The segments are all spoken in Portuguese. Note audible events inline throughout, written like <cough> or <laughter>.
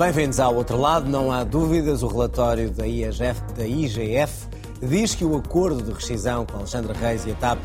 Bem-vindos ao outro lado, não há dúvidas, o relatório da IGF, da IGF diz que o acordo de rescisão com Alexandre Reis e a TAP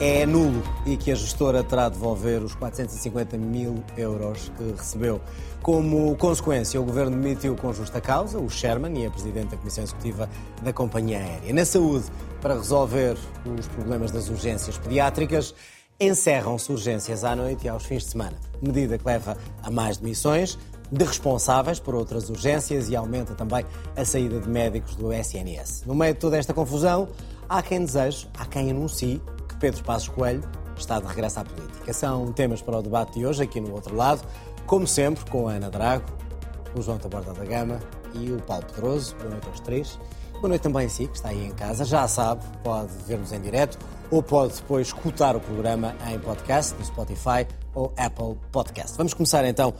é nulo e que a gestora terá de devolver os 450 mil euros que recebeu. Como consequência, o governo demitiu com justa causa o Sherman e a presidente da Comissão Executiva da Companhia Aérea. Na saúde, para resolver os problemas das urgências pediátricas, encerram-se urgências à noite e aos fins de semana. Medida que leva a mais demissões de responsáveis por outras urgências e aumenta também a saída de médicos do SNS. No meio de toda esta confusão, há quem deseje, há quem anuncie que Pedro Passos Coelho está de regresso à política. São temas para o debate de hoje, aqui no outro lado, como sempre, com a Ana Drago, o João Taborda da Gama e o Paulo Pedroso. Boa noite aos três. Boa noite também a si, que está aí em casa. Já sabe, pode ver-nos em direto ou pode depois escutar o programa em podcast, no Spotify ou Apple Podcast. Vamos começar então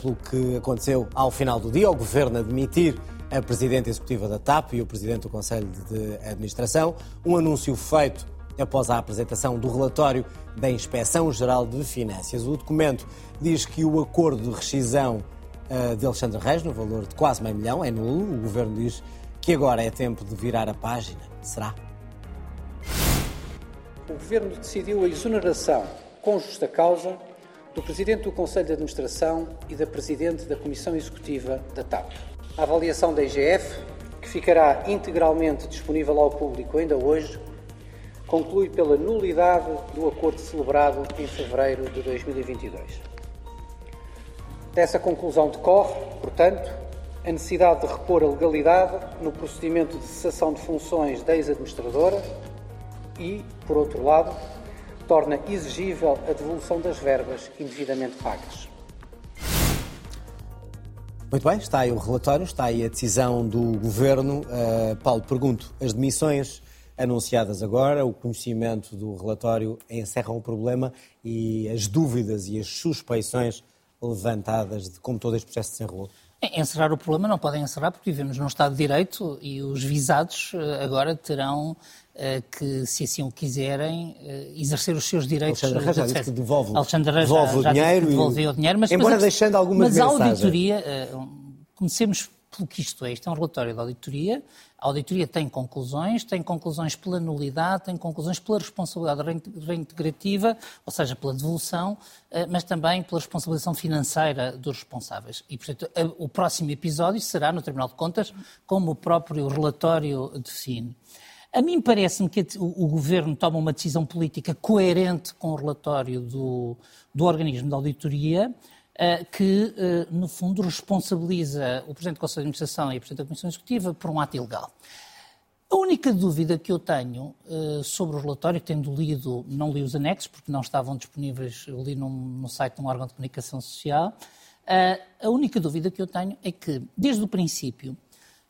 pelo que aconteceu ao final do dia. O Governo admitir a Presidente Executiva da TAP e o Presidente do Conselho de Administração. Um anúncio feito após a apresentação do relatório da Inspeção Geral de Finanças. O documento diz que o acordo de rescisão uh, de Alexandre Reis, no valor de quase meio milhão, é nulo. O Governo diz que agora é tempo de virar a página. Será? O Governo decidiu a exoneração, com justa causa, do Presidente do Conselho de Administração e da Presidente da Comissão Executiva da TAP. A avaliação da IGF, que ficará integralmente disponível ao público ainda hoje, conclui pela nulidade do acordo celebrado em fevereiro de 2022. Dessa conclusão decorre, portanto, a necessidade de repor a legalidade no procedimento de cessação de funções da ex-administradora e, por outro lado, torna exigível a devolução das verbas indevidamente pagas. Muito bem, está aí o relatório, está aí a decisão do Governo. Uh, Paulo, pergunto, as demissões anunciadas agora, o conhecimento do relatório encerram o problema e as dúvidas e as suspeições levantadas de como todo este processo se enrolou? Encerrar o problema não podem encerrar porque vivemos num Estado de Direito e os visados eh, agora terão que, se assim o quiserem, eh, exercer os seus direitos. Alexandre Reis já disse que devolve, Alexandre devolve já, o dinheiro. Devolveu o dinheiro mas, embora mas, deixando algumas mas mensagens. Mas a auditoria, comecemos pelo que isto é. Isto é um relatório da auditoria. A auditoria tem conclusões, tem conclusões pela nulidade, tem conclusões pela responsabilidade reintegrativa, ou seja, pela devolução, eh, mas também pela responsabilização financeira dos responsáveis. E, portanto, o próximo episódio será no Tribunal de Contas, como o próprio relatório define. A mim parece-me que o, Governo toma uma decisão política coerente com o relatório do, do organismo de auditoria, eh, que, eh, no fundo, responsabiliza o Presidente do Conselho de Administração e o Presidente da Comissão Executiva por um ato ilegal. A única dúvida que eu tenho uh, sobre o relatório, tendo lido, não li os anexos, porque não estavam disponíveis, eu li num, no site de um órgão de comunicação social, uh, a única dúvida que eu tenho é que, desde o princípio,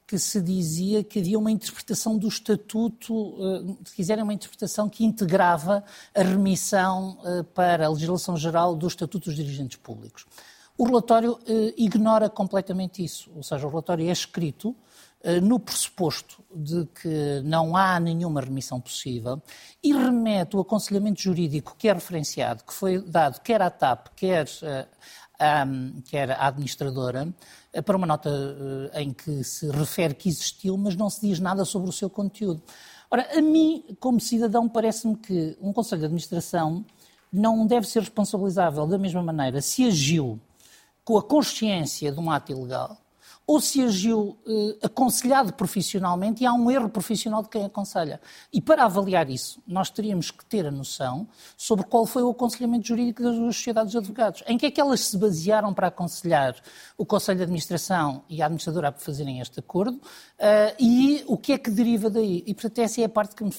que se dizia que havia uma interpretação do Estatuto, eh, se quiserem, uma interpretação que integrava a remissão eh, para a legislação geral do Estatuto dos Dirigentes Públicos. O relatório eh, ignora completamente isso, ou seja, o relatório é escrito no pressuposto de que não há nenhuma remissão possível e remete o aconselhamento jurídico que é referenciado, que foi dado quer à TAP, quer um, que era a administradora, eh, para uma nota uh, em que se refere que existiu, mas não se diz nada sobre o seu conteúdo. Ora, a mim, como cidadão, parece-me que um Conselho de Administração não deve ser responsabilizável da mesma maneira se agiu com a consciência de um ato ilegal ou se agiu eh, aconselhado profissionalmente e há um erro profissional de quem aconselha. E para avaliar isso, nós teríamos que ter a noção sobre qual foi o aconselhamento jurídico das duas sociedades de advogados. Em que é que elas se basearam para aconselhar o Conselho de Administração e a administradora a fazerem este acordo uh, e o que é que deriva daí. E, portanto, essa é a parte que me,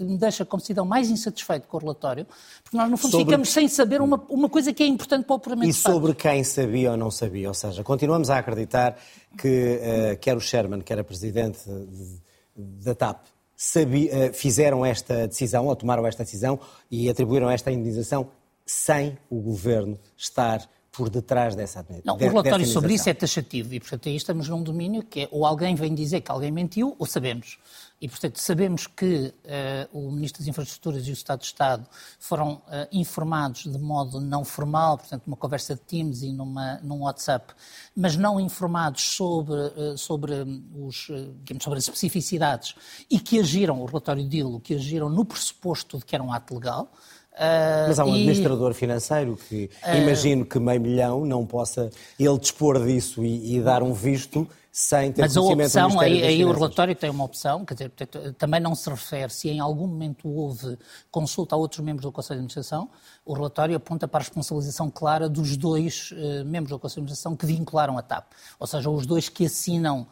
me deixa como cidadão mais insatisfeito com o relatório, porque nós, no fundo, sobre... ficamos sem saber uma, uma coisa que é importante para o puramente E sobre quem sabia ou não sabia, ou seja, continuamos a acreditar que uh, quer o Sherman, quer a Presidente da TAP, sabia, uh, fizeram esta decisão, ou tomaram esta decisão e atribuíram esta indenização sem o Governo estar por detrás dessa Não, de, o relatório sobre isso é taxativo e, portanto, aí estamos num domínio que é ou alguém vem dizer que alguém mentiu ou sabemos. E, portanto, sabemos que uh, o Ministro das Infraestruturas e o Estado de Estado foram uh, informados de modo não formal, portanto, numa conversa de Teams e numa, num WhatsApp, mas não informados sobre, uh, sobre, os, digamos, sobre as especificidades e que agiram, o relatório dilo, que agiram no pressuposto de que era um ato legal. Mas há um e... administrador financeiro que uh... imagino que meio milhão não possa ele dispor disso e, e dar um visto sem ter Mas a opção, aí, aí o relatório tem uma opção, quer dizer, também não se refere se em algum momento houve consulta a outros membros do Conselho de Administração, o relatório aponta para a responsabilização clara dos dois uh, membros do Conselho de Administração que vincularam a TAP, ou seja, os dois que assinam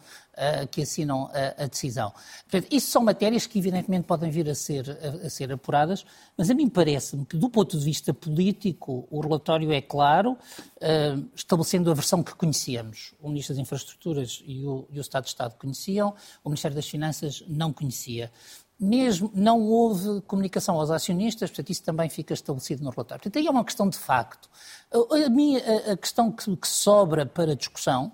que assinam a, a, decisão. Portanto, isso são matérias que, evidentemente, podem vir a ser, a, a ser apuradas, mas a mim parece-me que, do ponto de vista político, o relatório é claro, uh, estabelecendo a versão que conhecíamos. O Ministro das Infraestruturas e o, e o Estado de Estado conheciam, o Ministério das Finanças não conhecia mesmo não houve comunicação aos acionistas, portanto, isso também fica estabelecido no relatório. Portanto, aí é uma questão de facto. A, a, a questão que, que, sobra para discussão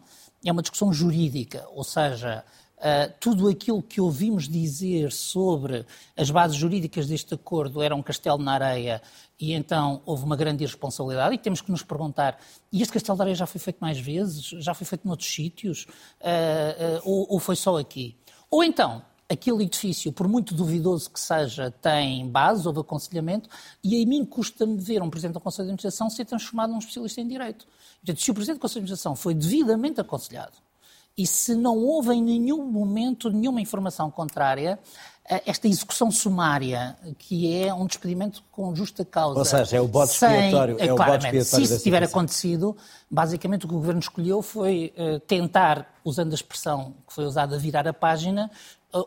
é uma discussão jurídica, ou seja, uh, tudo aquilo que ouvimos dizer sobre as bases jurídicas deste acordo era um castelo na areia e então houve uma grande irresponsabilidade e temos que nos perguntar, e este castelo na areia já foi feito mais vezes? Já foi feito noutros sítios? Uh, uh, ou, ou foi só aqui? Ou então, aquele edifício, por muito duvidoso que seja, tem base, houve aconselhamento, e a mim custa-me ver um Presidente do Conselho de Administração ser transformado num especialista em Direito. Portanto, se o Presidente do Conselho de Administração foi devidamente aconselhado, e se não houve em nenhum momento nenhuma informação contrária, esta execução sumária, que é um despedimento com justa causa. Ou seja, é o bote expiatório. É o bote expiatório se isso tiver acontecido, basicamente o que o Governo escolheu foi uh, tentar, usando a expressão que foi usada, virar a página,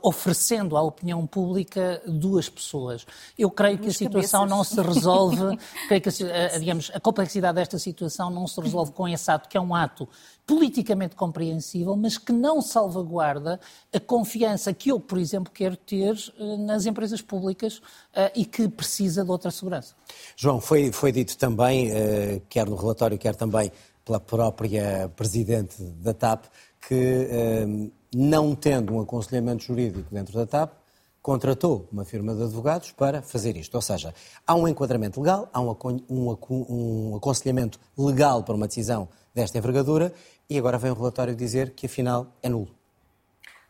oferecendo à opinião pública duas pessoas. Eu creio que a situação não se resolve, <laughs> creio que a, digamos, a complexidade desta situação não se resolve com esse ato, que é um ato politicamente compreensível, mas que não salvaguarda a confiança que eu, por exemplo, quero ter eh, nas empresas públicas eh, e que precisa de outra segurança. João, foi, foi dito também, eh, quer no relatório, quer também pela própria Presidente da TAP, que não tendo um aconselhamento jurídico dentro da TAP, contratou uma firma de advogados para fazer isto. Ou seja, há um enquadramento legal, há um, um, um aconselhamento legal para uma decisão desta envergadura e agora vem o relatório dizer que afinal é nulo.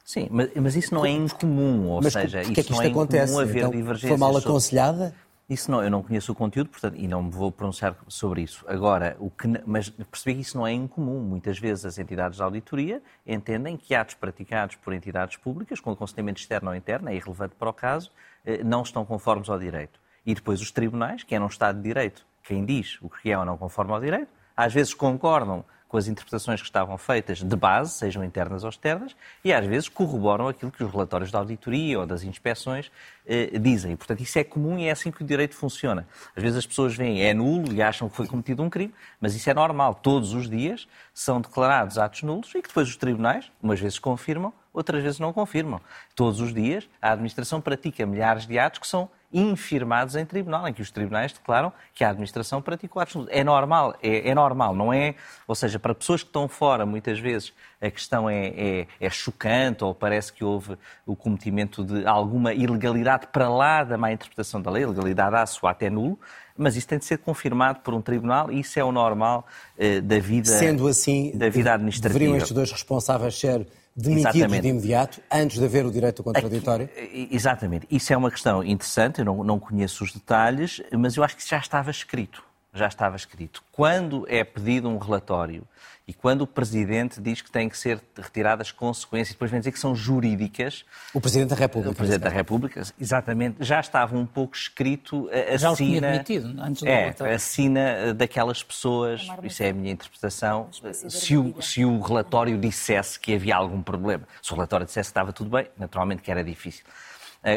Sim, mas, mas isso não é incomum, ou mas seja, isso, é que isto não é acontece? haver então, divergências. Foi mal aconselhada? Isso não, eu não conheço o conteúdo, portanto, e não me vou pronunciar sobre isso. Agora, o que, mas percebi que isso não é incomum. Muitas vezes as entidades de auditoria entendem que atos praticados por entidades públicas, com aconselhamento externo ou interno, é irrelevante para o caso, eh, não estão conformes ao direito. E depois os tribunais, que é um Estado de Direito, quem diz o que é ou não conforme ao direito, às vezes concordam com as interpretações que estavam feitas de base, sejam internas ou externas, e às vezes corroboram aquilo que os relatórios da auditoria ou das inspeções eh, dizem. portanto, isso é comum e é assim que o direito funciona. Às vezes as pessoas veem é nulo e acham que foi cometido um crime, mas isso é normal. Todos os dias são declarados atos nulos e que depois os tribunais, umas vezes confirmam, outras vezes não confirmam. Todos os dias a administração pratica milhares de atos que são infirmados em tribunal, em que os tribunais declaram que a administração praticou atos É normal, é, é, normal, não é? Ou seja, para pessoas que estão fora, muitas vezes a questão é, é, é, chocante ou parece que houve o cometimento de alguma ilegalidade para lá da má interpretação da lei, ilegalidade há, soa até nulo, mas isso tem de ser confirmado por um tribunal e isso é o normal eh, da vida Sendo assim, da vida administrativa. Deveriam estes dois responsáveis ser demitidos Exatamente. de imediato, antes de haver o direito contraditório? Aqui, exatamente. Isso é uma questão interessante, eu não, não conheço os detalhes, mas eu acho que isso já estava escrito. Já estava escrito. Quando é pedido um relatório e quando o Presidente diz que têm que ser retiradas consequências, depois vem dizer que são jurídicas. O Presidente da República. O Presidente da República, exatamente. Já estava um pouco escrito a já sina. admitido, antes do É, a sina daquelas pessoas, isso é a minha interpretação. Se o, se o relatório dissesse que havia algum problema, se o relatório dissesse que estava tudo bem, naturalmente que era difícil.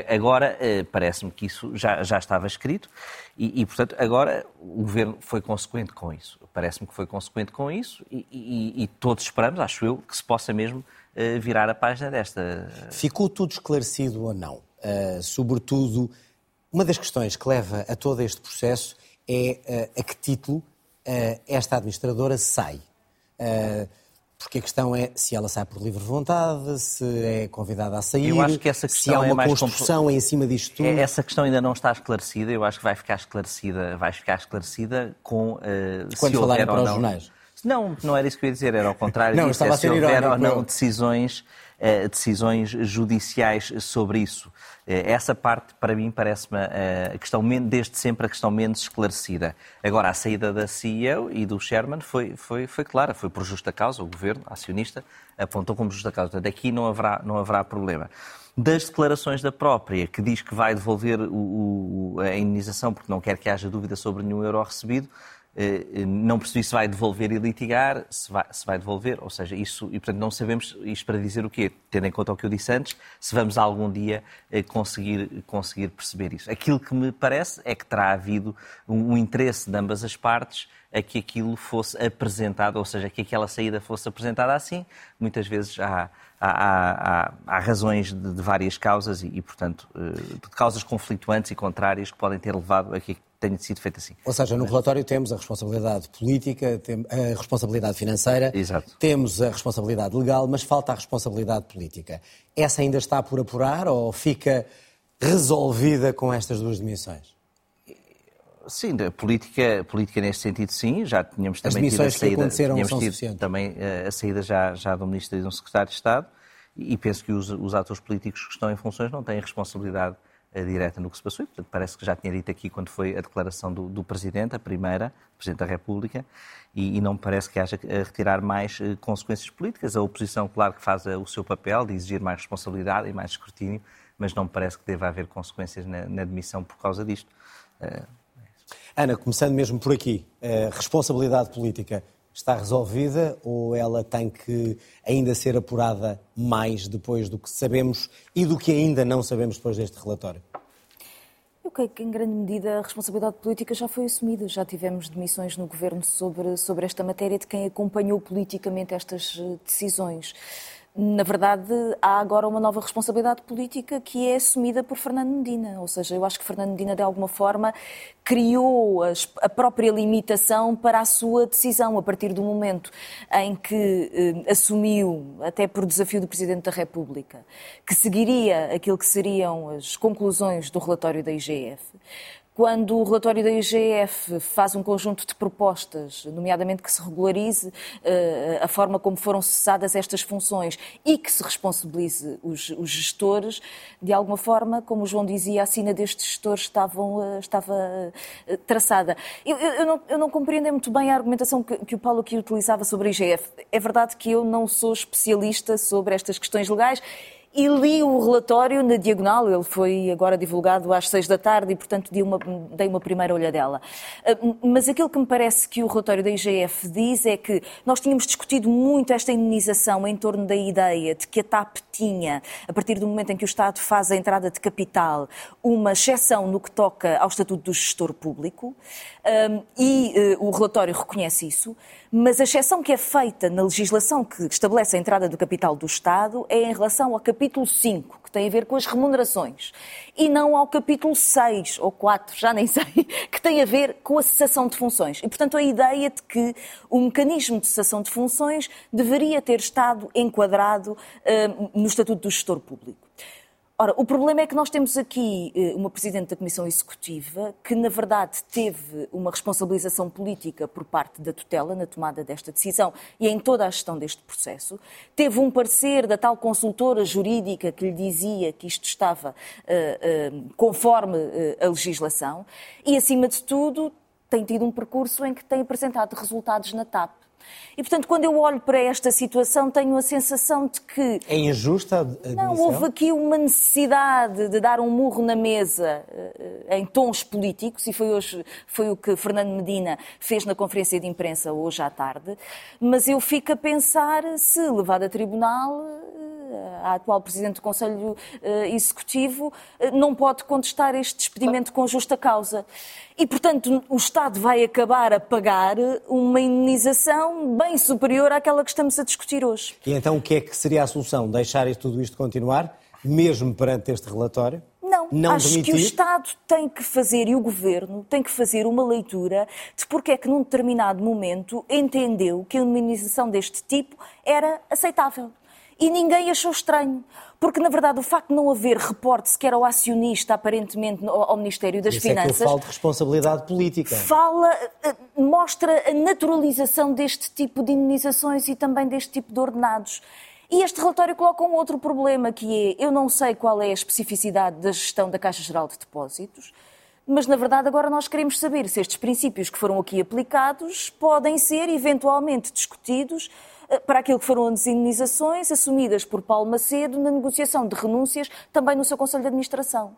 Agora, eh, parece-me que isso já, já estava escrito e, e, portanto, agora o Governo foi consequente com isso. Parece-me que foi consequente com isso e, e, e, todos esperamos, acho eu, que se possa mesmo eh, virar a página desta. Ficou tudo esclarecido ou não? Uh, sobretudo, uma das questões que leva a todo este processo é uh, a que título esta administradora sai. Porque a questão é se ela sai por livre vontade, se é convidada a sair, eu acho que essa questão se há uma é construção compl... em cima disto tudo. É, essa questão ainda não está esclarecida, eu acho que vai ficar esclarecida, vai ficar esclarecida com uh, Quando se falarem para os jornais. Não, não era isso que eu ia dizer, era ao contrário <laughs> não, disso, é se houver ou não decisões, uh, decisões judiciais sobre isso. Uh, essa parte, para mim, parece-me uh, a questão, desde sempre, a questão menos esclarecida. Agora, a saída da CEO e do Sherman foi, foi, foi clara, foi por justa causa, o governo, acionista, apontou como justa causa. Portanto, aqui não haverá, não haverá problema das declarações da própria, que diz que vai devolver o, o, a indenização porque não quer que haja dúvida sobre nenhum euro recebido, eh, não percebi se vai devolver e litigar, se vai, se vai devolver, ou seja, isso, e portanto não sabemos isto para dizer o quê, tendo em conta o que eu disse antes, se vamos algum dia eh, conseguir, conseguir perceber isso. Aquilo que me parece é que terá havido um, um interesse de ambas as partes a que aquilo fosse apresentado, ou seja, que aquela saída fosse apresentada assim. Muitas vezes há, há, há, há razões de, de, várias causas e, e, portanto, eh, de causas conflituantes e contrárias que podem ter levado a que tenha sido feito assim. Ou seja, no relatório temos a responsabilidade política, a responsabilidade financeira, Exato. temos a responsabilidade legal, mas falta a responsabilidade política. Essa ainda está por apurar ou fica resolvida com estas duas dimensões? Sim, a política, política neste sentido, sim. Já tínhamos também tido a saída, tínhamos tido também eh, a saída já, já do Ministro e do Secretário de Estado e penso que os, os atores políticos que estão em funções não têm responsabilidade direta no que se passou. E, portanto, parece que já tinha dito aqui quando foi a declaração do, do Presidente, a primeira, Presidente da República, e, e não me parece que haja a retirar mais uh, consequências políticas. A oposição, claro que faz o seu papel de exigir mais responsabilidade e mais escrutínio, mas não me parece que deva haver consequências na, na por causa disto. Uh, Ana, começando mesmo por aqui, a responsabilidade política está resolvida ou ela tem que ainda ser apurada mais depois do que sabemos e do que ainda não sabemos depois deste relatório? Eu creio que, em grande medida, a responsabilidade política já foi assumida. Já tivemos demissões no governo sobre, sobre esta matéria de quem acompanhou politicamente estas eh, decisões na verdade, há agora uma nova responsabilidade política que é assumida por Fernando Medina. Ou seja, eu acho que Fernando Medina, de alguma forma, criou a própria limitação para a sua decisão, a partir do momento em que eh, assumiu, até por desafio do Presidente da República, que seguiria aquilo que seriam as conclusões do relatório da IGF quando o relatório da IGF faz um conjunto de propostas, nomeadamente que se regularize uh, a forma como foram cessadas estas funções e que se responsabilize os, os, gestores, de alguma forma, como o João dizia, a sina destes gestores estavam, uh, estava uh, traçada. Eu, eu, não, eu, não, compreendo muito bem a argumentação que, que o Paulo aqui utilizava sobre a IGF. É verdade que eu não sou especialista sobre estas questões legais e li o relatório na diagonal, ele foi agora divulgado às seis da tarde e, portanto, dei uma, dei uma primeira olhadela. Ah, mas aquilo que me parece que o relatório da IGF diz é que nós tínhamos discutido muito esta indenização em torno da ideia de que a TAP tinha, a partir do momento em que o Estado faz a entrada de capital, uma exceção no que toca ao estatuto do gestor público, e ah, o relatório reconhece isso, mas a exceção que é feita na legislação que estabelece a entrada do capital do Estado é em relação ao capítulo 5, que tem a ver com as remunerações, e não ao capítulo 6 ou 4, já nem <laughs> sei, que tem a ver com a cessação de funções. E, portanto, a ideia de que o mecanismo de cessação de funções deveria ter estado enquadrado uh, no Estatuto do Gestor Público. Ora, o problema é que nós temos aqui eh, uma Presidente da Comissão Executiva que, na verdade, teve uma responsabilização política por parte da tutela na tomada desta decisão e em toda a gestão deste processo. Teve um parecer da tal consultora jurídica que lhe dizia que isto estava uh, uh, conforme uh, a legislação e, acima de tudo, tem tido um percurso em que tem apresentado resultados na TAP e, portanto, quando eu olho para esta situação, tenho a sensação de que. É injusta a admissão? Não, houve aqui uma necessidade de dar um murro na mesa eh, em tons políticos, e foi, hoje, foi o que Fernando Medina fez na conferência de imprensa hoje à tarde, mas eu fico a pensar se, levado a tribunal, a atual Presidente do Conselho eh, Executivo, eh, não pode contestar este despedimento com justa causa. E, portanto, o Estado vai acabar a pagar uma indenização bem superior àquela que estamos a discutir hoje. E então o que é que seria a solução? Deixar tudo isto continuar, mesmo perante este relatório? Não, não acho que o Estado tem que fazer e o Governo tem que fazer uma leitura de porque é que num determinado momento entendeu que a indemnização deste tipo era aceitável. E ninguém achou estranho. Porque, na verdade, o facto de não haver reporte sequer ao acionista, aparentemente, ao Ministério das Isso Finanças. é que eu falo de responsabilidade política. Fala, eh, mostra a naturalização deste tipo de indenizações e também deste tipo de ordenados. E este relatório coloca um outro problema, que é, eu não sei qual é a especificidade da gestão da Caixa Geral de Depósitos, mas na verdade agora nós queremos saber se estes princípios que foram aqui aplicados podem ser eventualmente discutidos para aquilo que foram as indenizações assumidas por Paulo Macedo na negociação de renúncias também no seu Conselho de Administração.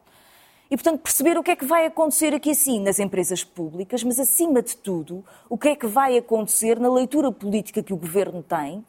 E, portanto, perceber o que é que vai acontecer aqui sim nas empresas públicas, mas, acima de tudo, o que é que vai acontecer na leitura política que o Governo tem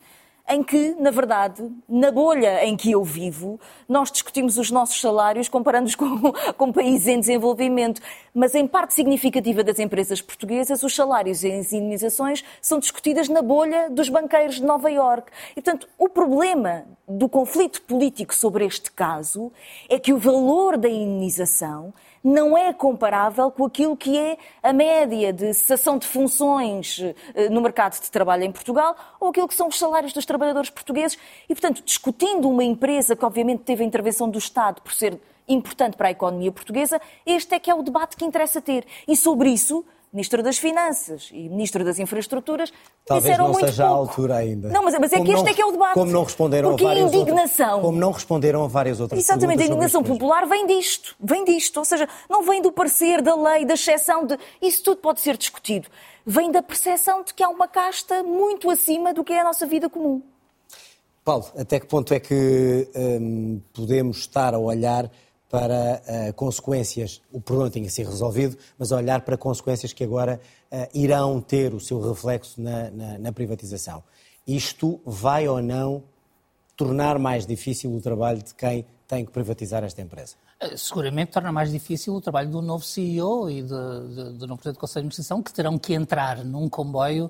em que, na verdade, na bolha em que eu vivo, nós discutimos os nossos salários comparando-os com, <laughs> com países em desenvolvimento. Mas em parte significativa das empresas portuguesas, os salários e as indenizações são discutidas na bolha dos banqueiros de Nova Iorque. E, portanto, o problema do conflito político sobre este caso é que o valor da indenização não é comparável com aquilo que é a média de cessação de funções eh, no mercado de trabalho em Portugal ou aquilo que são os salários dos trabalhadores portugueses. E, portanto, discutindo uma empresa que, obviamente, teve a intervenção do Estado por ser importante para a economia portuguesa, este é que é o debate que interessa ter. E sobre isso, Ministro das Finanças e Ministro das Infraestruturas Talvez disseram não muito seja pouco. a altura ainda. Não, mas, mas é Como que este não- é que é o debate. Como não responderam Porque a várias indignação... outras, como não responderam a várias outras Exatamente, a indignação popular vem disto, vem disto. Ou seja, não vem do parecer, da lei, da exceção, de... isso tudo pode ser discutido. Vem da percepção de que há uma casta muito acima do que é a nossa vida comum. Paulo, até que ponto é que hum, podemos estar a olhar para ah, consequências, o problema tinha sido resolvido, mas olhar para consequências que agora ah, irão ter o seu reflexo na, na- na privatização. Isto vai ou não tornar mais difícil o trabalho de quem tem que privatizar esta empresa? Eh, Seguramente torna mais difícil o trabalho do novo CEO e do novo Presidente do Conselho de Administração, que terão que entrar num comboio,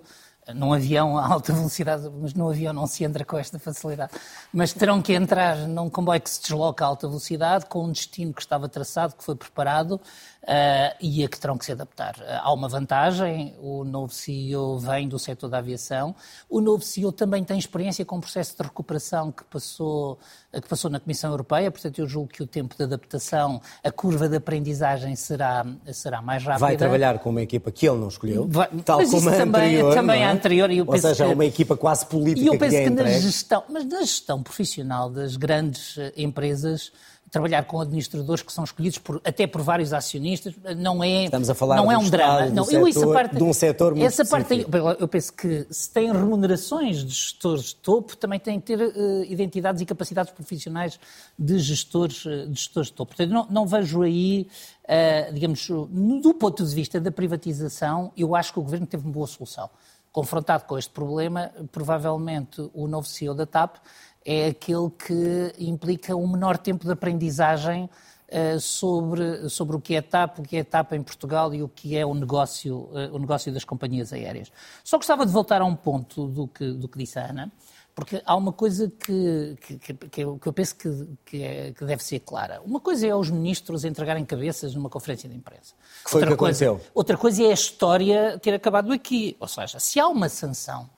num avião a alta velocidade, mas no avião não se entra com esta facilidade, mas terão que entrar num comboio que se desloca a alta velocidade, com um destino que estava traçado, que foi preparado, eh, e a que terão que se adaptar. Eh, Há uma vantagem, o novo CEO vem do setor da aviação, o novo CEO também tem experiência com o processo de recuperação que passou, eh, que passou na Comissão Europeia, portanto eu julgo que o tempo de adaptação, a curva de aprendizagem será, será mais rápida. Vai trabalhar com uma equipa que ele não escolheu, Vai- tal mas como a também- anterior. também não a é? anterior, e eu Ou seja, que- uma equipa quase política E eu penso que lhe que é na gestão, mas na gestão profissional das grandes eh, empresas, trabalhar com administradores que são escolhidos por- até por vários acionistas não é Estamos a falar não é um drama. não, eu, essa setor- parte, de um setor muito essa parte eu- eu penso que se tem remunerações de gestores de topo, também tem que ter eh, identidades e capacidades profissionais de gestores, eh, de gestores de topo. Portanto, não, não vejo aí, eh, digamos, do ponto de vista da privatização, eu acho que o Governo teve uma boa solução. Confrontado com este problema, provavelmente o novo CEO da TAP é aquele que implica um menor tempo de aprendizagem eh, sobre, sobre o que é TAP, o que é TAP em Portugal e o que é o negócio, eh, o negócio das companhias aéreas. Só gostava de voltar a um ponto do que, do que disse a Ana, porque há uma coisa que, que, eu, que eu penso que, que, é- que deve ser clara. Uma coisa é os ministros entregarem cabeças numa conferência de imprensa. Que foi outra que coisa, aconteceu. outra coisa é a história ter acabado aqui. Ou seja, se há uma sanção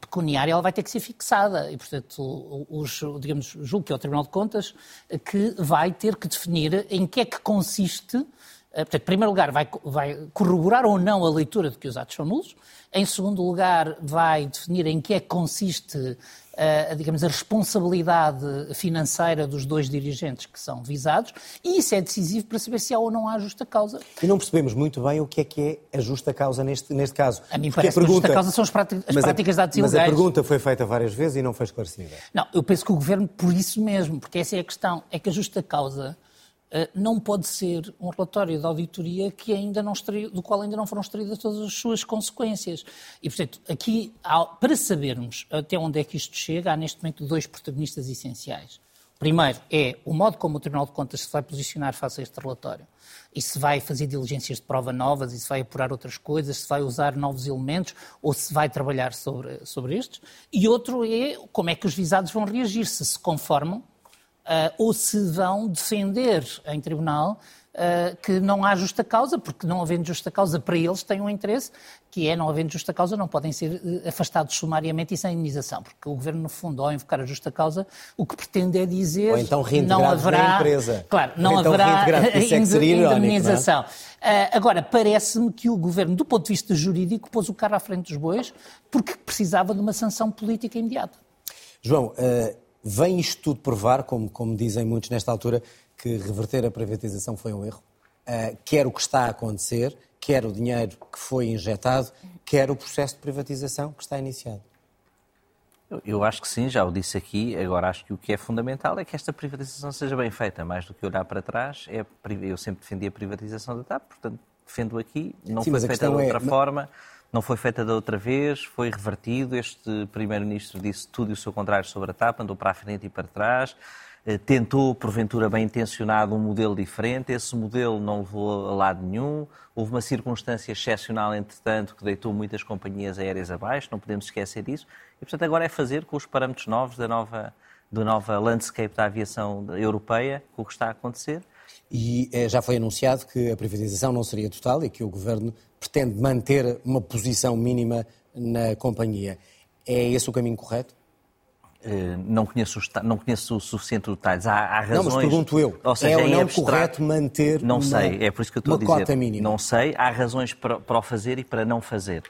pecuniária, ela vai ter que ser fixada. E, portanto, os, digamos, julgo que é o Tribunal de Contas que vai ter que definir em que é que consiste. eh, Portanto, em primeiro lugar, vai, vai corroborar ou não a leitura de que os atos são nulos. Em segundo lugar, vai definir em que é que consiste, eh, digamos, a responsabilidade financeira dos dois dirigentes que são visados. E isso é decisivo para saber se há ou não há justa causa. E não percebemos muito bem o que é que é a justa causa neste, neste caso. A mim Porque parece que a justa causa são as práticas- as a- práticas de atos Mas a pergunta foi feita várias vezes e não foi esclarecida. Não, eu penso que o governo, por isso mesmo, porque essa é a questão, é que a justa causa não pode ser um relatório de auditoria que ainda não extraiu- do qual ainda não foram extraídas todas as suas consequências. E, portanto, aqui, para sabermos até onde é que isto chega, há neste momento dois protagonistas essenciais. Primeiro é o modo como o Tribunal de Contas se vai posicionar face a este relatório. E se vai fazer diligências de prova novas, e se vai apurar outras coisas, se vai usar novos elementos, ou se vai trabalhar sobre, sobre estes. E outro é como é que os visados vão reagir, se se conformam ou se vão defender em tribunal uh, que não há justa causa, porque não havendo justa causa para eles têm um interesse, que é não havendo justa causa não podem ser uh, afastados sumariamente e sem indenização, porque o Governo, no fundo, ao invocar a justa causa, o que pretende é dizer Ou então não haverá, empresa. Claro, não então haverá é indenização. Uh, agora, parece-me que o Governo, do ponto de vista jurídico, pôs o carro à frente dos bois porque precisava de uma sanção política imediata. João, vem isto tudo provar, como, como dizem muitos nesta altura, que reverter a privatização foi um erro, uh, quer o que está a acontecer, quer o dinheiro que foi injetado, quer o processo de privatização que está iniciado. Eu, eu acho que sim, já o disse aqui. Agora, acho que o que é fundamental é que esta privatização seja bem feita. Mais do que olhar para trás, é, eu sempre defendi a privatização da TAP, portanto, defendo aqui. Não sim, foi feita de outra é... forma não foi feita da outra vez, foi revertido. Este Primeiro-Ministro disse tudo e o seu contrário sobre a TAP, andou para a frente e para trás. Eh, tentou, porventura bem intencionado, um modelo diferente, esse modelo não levou a lado nenhum, houve uma circunstância excepcional, entretanto, que deitou muitas companhias aéreas abaixo, não podemos esquecer disso, e portanto agora é fazer com os parâmetros novos da nova, da nova landscape da aviação europeia, com o que está a acontecer. E eh, já foi anunciado que a privatização não seria total e que o Governo pretende manter uma posição mínima na companhia. É esse o caminho correto? Eh, não conheço, não conheço o suficiente detalhes. Há, há razões. Não, mas pergunto eu. Ou seja, é ou não abstrato, correto manter não uma, sei, é por isso que eu estou a dizer. Mínima. Não sei. Há razões para, para o fazer e para não fazer.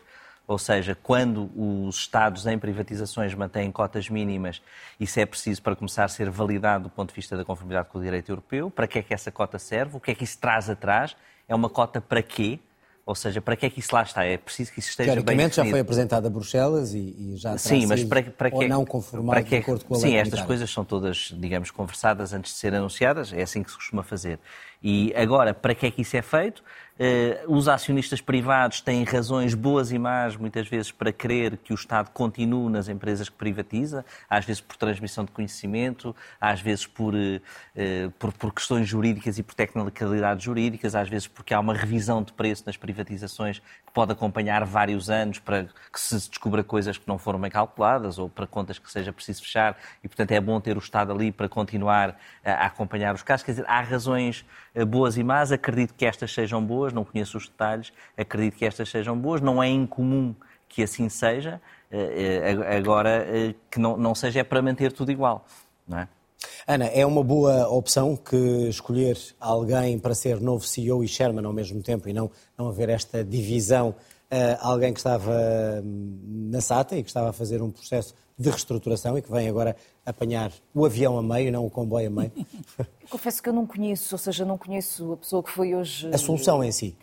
Ou seja, quando os Estados em privatizações mantêm cotas mínimas, isso é preciso para começar a ser validado do ponto de vista da conformidade com o direito europeu. Para que é que essa cota serve? O que é que isso traz atrás? É uma cota para quê? Ou seja, para que é que isso lá está? É preciso que isso esteja bem definido. já foi apresentado a Bruxelas e, e já Sim, mas para, para que, ou não conformado para que, de acordo com a Sim, lei estas coisas são todas, digamos, conversadas antes de serem anunciadas. É assim que se costuma fazer. E agora, para que é que isso é feito? Uh, os acionistas privados têm razões boas e más, muitas vezes, para crer que o Estado continue nas empresas que privatiza, às vezes por transmissão de conhecimento, às vezes por, uh, por, por, questões jurídicas e por tecnicalidades jurídicas, às vezes porque há uma revisão de preço nas privatizações que pode acompanhar vários anos para que se descubra coisas que não foram bem calculadas ou para contas que seja preciso fechar e, portanto, é bom ter o Estado ali para continuar a acompanhar os casos. Quer dizer, há razões boas e más, acredito que estas sejam boas boas, não conheço os detalhes, acredito que estas sejam boas, não é incomum que assim seja, eh, eh, agora eh, que não, seja é para manter tudo igual, não é? Ana, é uma boa opção que escolher alguém para ser novo CEO e chairman ao mesmo tempo e não, não haver esta divisão, alguém que estava hum, na SATA e que estava a fazer um processo de reestruturação e que vem agora apanhar o avião a meio, não o comboio a meio. <laughs> Confesso que eu não conheço, ou seja, não conheço a pessoa que foi hoje. A solução em si.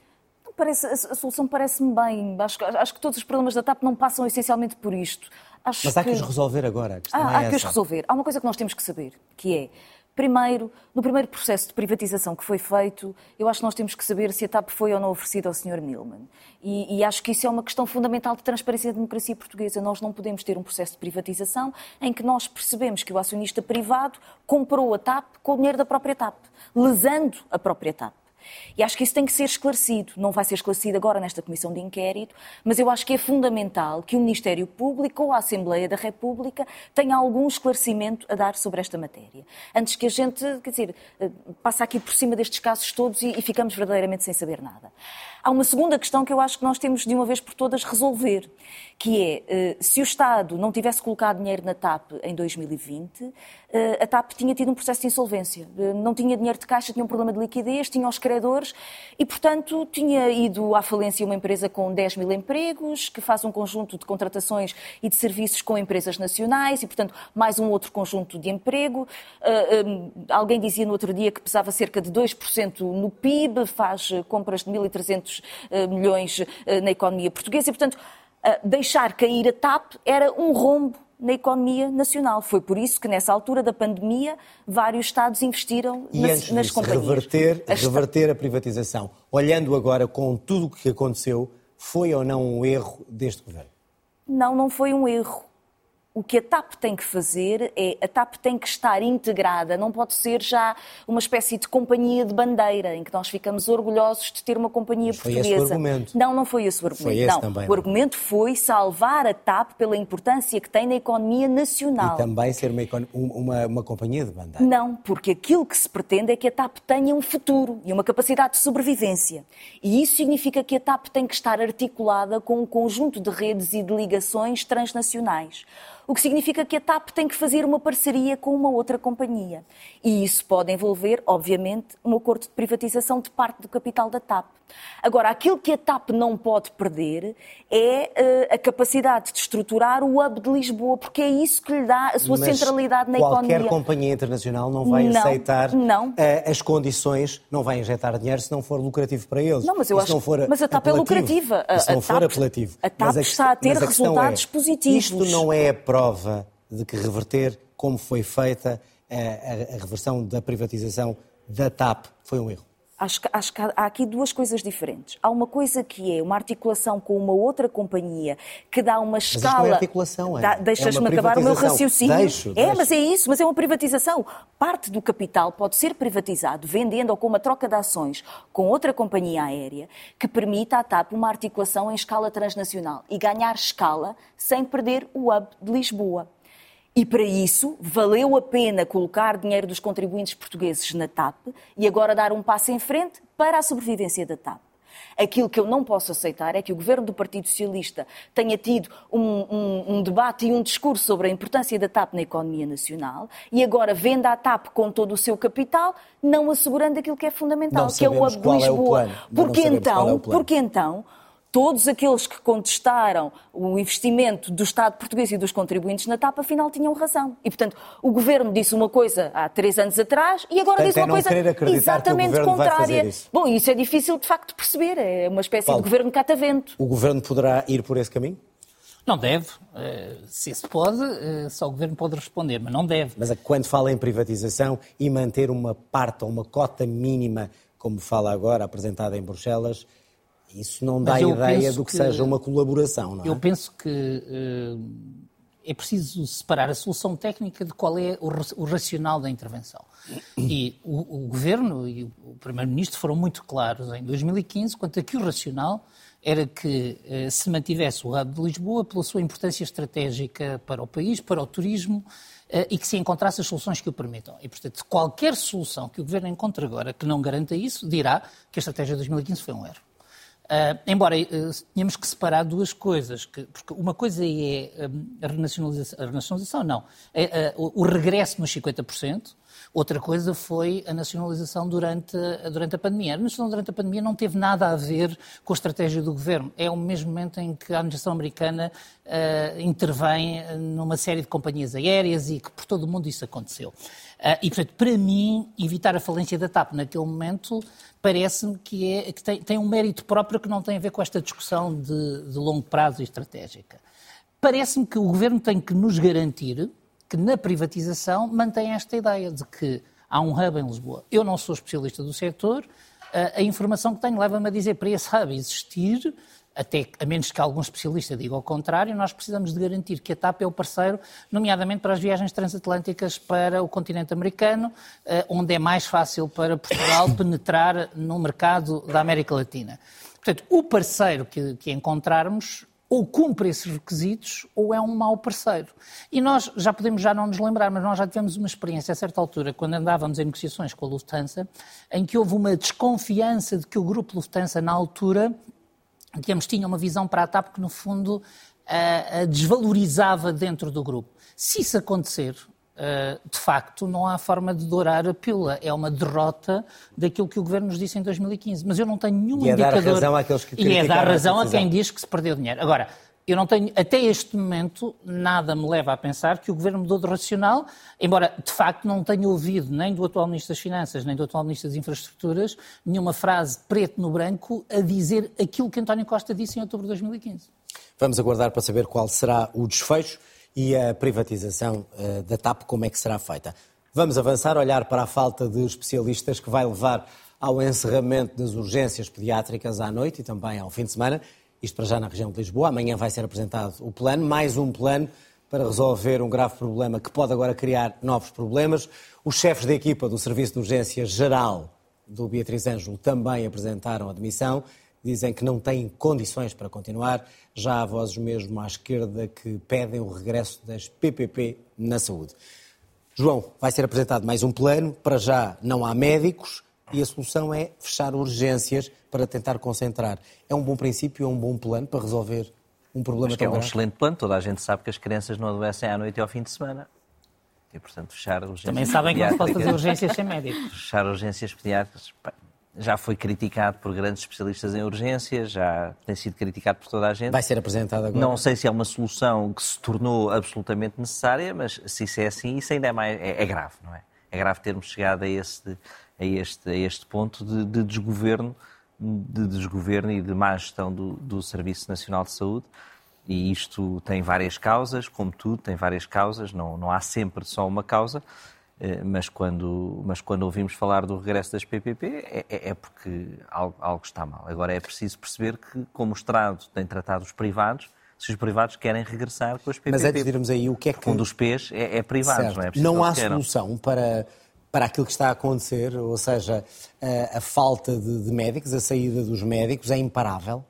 Parece, a, solução parece-me bem. Acho, acho, que todos os problemas da TAP não passam essencialmente por isto. Acho Mas há que... que os resolver agora. Ah, é há que os resolver. Há uma coisa que nós temos que saber, que é Primeiro, no primeiro processo de privatização que foi feito, eu acho que nós temos que saber se a TAP foi ou não oferecida ao Sr. Milman. E, e, acho que isso é uma questão fundamental de transparência da democracia portuguesa. Nós não podemos ter um processo de privatização em que nós percebemos que o acionista privado comprou a TAP com o dinheiro da própria TAP, lesando a própria TAP. E acho que isso tem que ser esclarecido. Não vai ser esclarecido agora nesta comissão de inquérito, mas eu acho que é fundamental que o Ministério Público ou a Assembleia da República tenha algum esclarecimento a dar sobre esta matéria. Antes que a gente, quer dizer, eh, passe aqui por cima destes casos todos e, e ficamos verdadeiramente sem saber nada. Há uma segunda questão que eu acho que nós temos de uma vez por todas resolver, que é, eh, se o Estado não tivesse colocado dinheiro na TAP em 2020, eh, a TAP tinha tido um processo de insolvência. Eh, não tinha dinheiro de caixa, tinha um problema de liquidez, tinha os credores e, portanto, tinha ido à falência uma empresa com 10 mil empregos, que faz um conjunto de contratações e de serviços com empresas nacionais e, portanto, mais um outro conjunto de emprego. Alguém dizia no outro dia que pesava cerca de 2% no PIB, faz compras de 1.300 eh, milhões eh, na economia portuguesa e, portanto, eh, deixar cair a TAP era um rombo na economia nacional. Foi por isso que, nessa altura da pandemia, vários Estados investiram e nas, nas disso, companhias. Reverter, a reverter a privatização. Olhando agora com tudo o que aconteceu, foi ou não um erro deste governo? Não, não foi um erro. O que a TAP tem que fazer é a TAP tem que estar integrada, não pode ser já uma espécie de companhia de bandeira em que nós ficamos orgulhosos de ter uma companhia foi portuguesa. esse o argumento. Não, não foi esse o argumento. Foi esse não. também, o não. argumento foi salvar a TAP pela importância que tem na economia nacional. E também ser uma, uma, uma companhia de bandeira. Não, porque aquilo que se pretende é que a TAP tenha um futuro e uma capacidade de sobrevivência. E isso significa que a TAP tem que estar articulada com um conjunto de redes e de ligações transnacionais. O que significa que a TAP tem que fazer uma parceria com uma outra companhia. E isso pode envolver, obviamente, um acordo de privatização de parte do capital da TAP. Agora, aquilo que a TAP não pode perder é eh, a capacidade de estruturar o hub de Lisboa, porque é isso que lhe dá a sua Mas centralidade na qualquer economia. companhia internacional não vai Não, aceitar não. eh, as condições, não vai injetar dinheiro se não for lucrativo para eles. Não, mas eu acho- for mas a TAP é lucrativa. A- se não a for TAP apelativo. a TAP está a ter questão resultados é, positivos. Isto não é a prova de que reverter como foi feita eh, a, a reversão da privatização da TAP foi um erro. Acho que, acho que há há aqui duas coisas diferentes. Há uma coisa que é uma articulação com uma outra companhia que dá uma escala. não é articulação, é? É Deixas-me uma acabar o meu raciocínio. Deixo, é, deixo. mas é isso, mas é uma privatização. Parte do capital pode ser privatizado, vendendo ou com uma troca de ações com outra companhia aérea, que permita à TAP uma articulação em escala transnacional e ganhar escala sem perder o hub de Lisboa. E para isso, valeu a pena colocar dinheiro dos contribuintes portugueses na TAP e agora dar um passo em frente para a sobrevivência da TAP. Aquilo que eu não posso aceitar é que o governo do Partido Socialista tenha tido um, um- um debate e um discurso sobre a importância da TAP na economia nacional e agora venda a TAP com todo o seu capital, não assegurando aquilo que é fundamental, Não que é o hub de é Lisboa. Porque é então, plano. porque então todos aqueles que contestaram o investimento do Estado português e dos contribuintes na TAP, afinal tinham razão. E, portanto, o Governo disse uma coisa há três anos atrás e agora Portanto, diz uma não coisa exatamente contrária. fazer isso. Bom, isso é difícil de facto de perceber. É uma espécie Paulo. de Governo catavento. O governo poderá ir por esse caminho? Não deve. Eh, Se se pode, eh, só o Governo pode responder, mas não deve. Mas é quando fala em privatização e manter uma parte ou uma cota mínima, como fala agora, apresentada em Bruxelas, isso não dá ideia do que, que- seja uma colaboração, não é? Eu penso que eh, é preciso separar a solução técnica de qual é o, o racional da intervenção. E o, o Governo e o, Primeiro-Ministro foram muito claros em 2015 quanto a que o racional era que eh, se mantivesse o hub de Lisboa pela sua importância estratégica para o país, para o turismo, eh, e que se encontrasse as soluções que o permitam. E, portanto, qualquer solução que o Governo encontre agora que não garanta isso, dirá que a estratégia de 2015 foi um erro. Ah, embora ah, tenhamos que separar duas coisas, que- porque uma coisa é hum, a renacionalização, a renacionalização não, é, ah, o, o regresso nos 50%, outra coisa foi a nacionalização durante, durante a pandemia. A nacionalização durante a pandemia não teve nada a ver com a estratégia do governo. É o mesmo momento em que a administração americana ah, intervém numa série de companhias aéreas e que por todo o mundo isso aconteceu. Ah, e, portanto, para mim, evitar a falência da TAP naquele momento parece-me que, é, que tem, tem um mérito próprio que não tem a ver com esta discussão de, de longo prazo e estratégica. Parece-me que o Governo tem que nos garantir que na privatização mantém esta ideia de que há um hub em Lisboa. Eu não sou especialista do setor, a, a informação que tenho leva-me a dizer para esse hub existir, até a menos que algum especialista diga ao contrário, nós precisamos de garantir que a TAP é o parceiro, nomeadamente para as viagens transatlânticas para o continente americano, eh, onde é mais fácil para Portugal <coughs> penetrar no mercado da América Latina. Portanto, o parceiro que, que encontrarmos ou cumpre esses requisitos ou é um mau parceiro. E nós já podemos já não nos lembrar, mas nós já tivemos uma experiência a certa altura, quando andávamos em negociações com a Lufthansa, em que houve uma desconfiança de que o grupo Lufthansa, na altura, digamos, tinha uma visão para a TAP que, no fundo, a, a desvalorizava dentro do grupo. Se isso acontecer, eh, de facto, não há forma de dourar a pílula. É uma derrota daquilo que o Governo nos disse em 2015. Mas eu não tenho nenhum E é dar indicador... razão àqueles que E é dar razão a decisão. quem diz que se perdeu dinheiro. Agora, eu não tenho, até este momento, nada me leva a pensar que o Governo mudou de racional, embora, de facto, não tenha ouvido nem do atual Ministro das Finanças, nem do atual Ministro das Infraestruturas, nenhuma frase preto no branco a dizer aquilo que António Costa disse em outubro de 2015. Vamos aguardar para saber qual será o desfecho e a privatização eh, da TAP, como é que será feita. Vamos avançar, olhar para a falta de especialistas que vai levar ao encerramento das urgências pediátricas à noite e também ao fim de semana. Isto para já na região de Lisboa. Amanhã vai ser apresentado o plano, mais um plano para resolver um grave problema que pode agora criar novos problemas. Os chefes da equipa do Serviço de Urgência Geral do Beatriz Ângelo também apresentaram a demissão. Dizem que não têm condições para continuar. Já há vozes mesmo à esquerda que pedem o regresso das PPP na saúde. João, vai ser apresentado mais um plano. Para já não há médicos e a solução é fechar urgências para tentar concentrar. É um bom princípio, é um bom plano para resolver um problema Acho tão é um excelente plano. Toda a gente sabe que as crianças não adoecem à noite e ao fim de semana. E, portanto, fechar urgências Também sabem que não se pode fazer urgências sem médico. <laughs> Fechar urgências pediátricas já foi criticado por grandes especialistas em urgências, já tem sido criticado por toda a gente. Vai ser apresentado agora. Não sei se é uma solução que se tornou absolutamente necessária, mas se isso é assim, isso ainda é, mais, é, é grave, não é? É grave termos chegado a, esse, a, este, a este ponto de, de desgoverno, de desgoverno e de má gestão do, do Serviço Nacional de Saúde. E isto tem várias causas, como tudo, tem várias causas, não, não há sempre só uma causa. Eh, Mas quando, mas quando ouvimos falar do regresso das PPP é, é- é porque algo, algo está mal. Agora é preciso perceber que, como o Estado tem tratado os privados, se os privados querem regressar com as PPP. Mas antes de irmos aí, o que é que... Um dos P's é, é privados, Certo. não é? preciso Não há solução para, para aquilo que está a acontecer, ou seja, a, a falta de, de médicos, a saída dos médicos é imparável.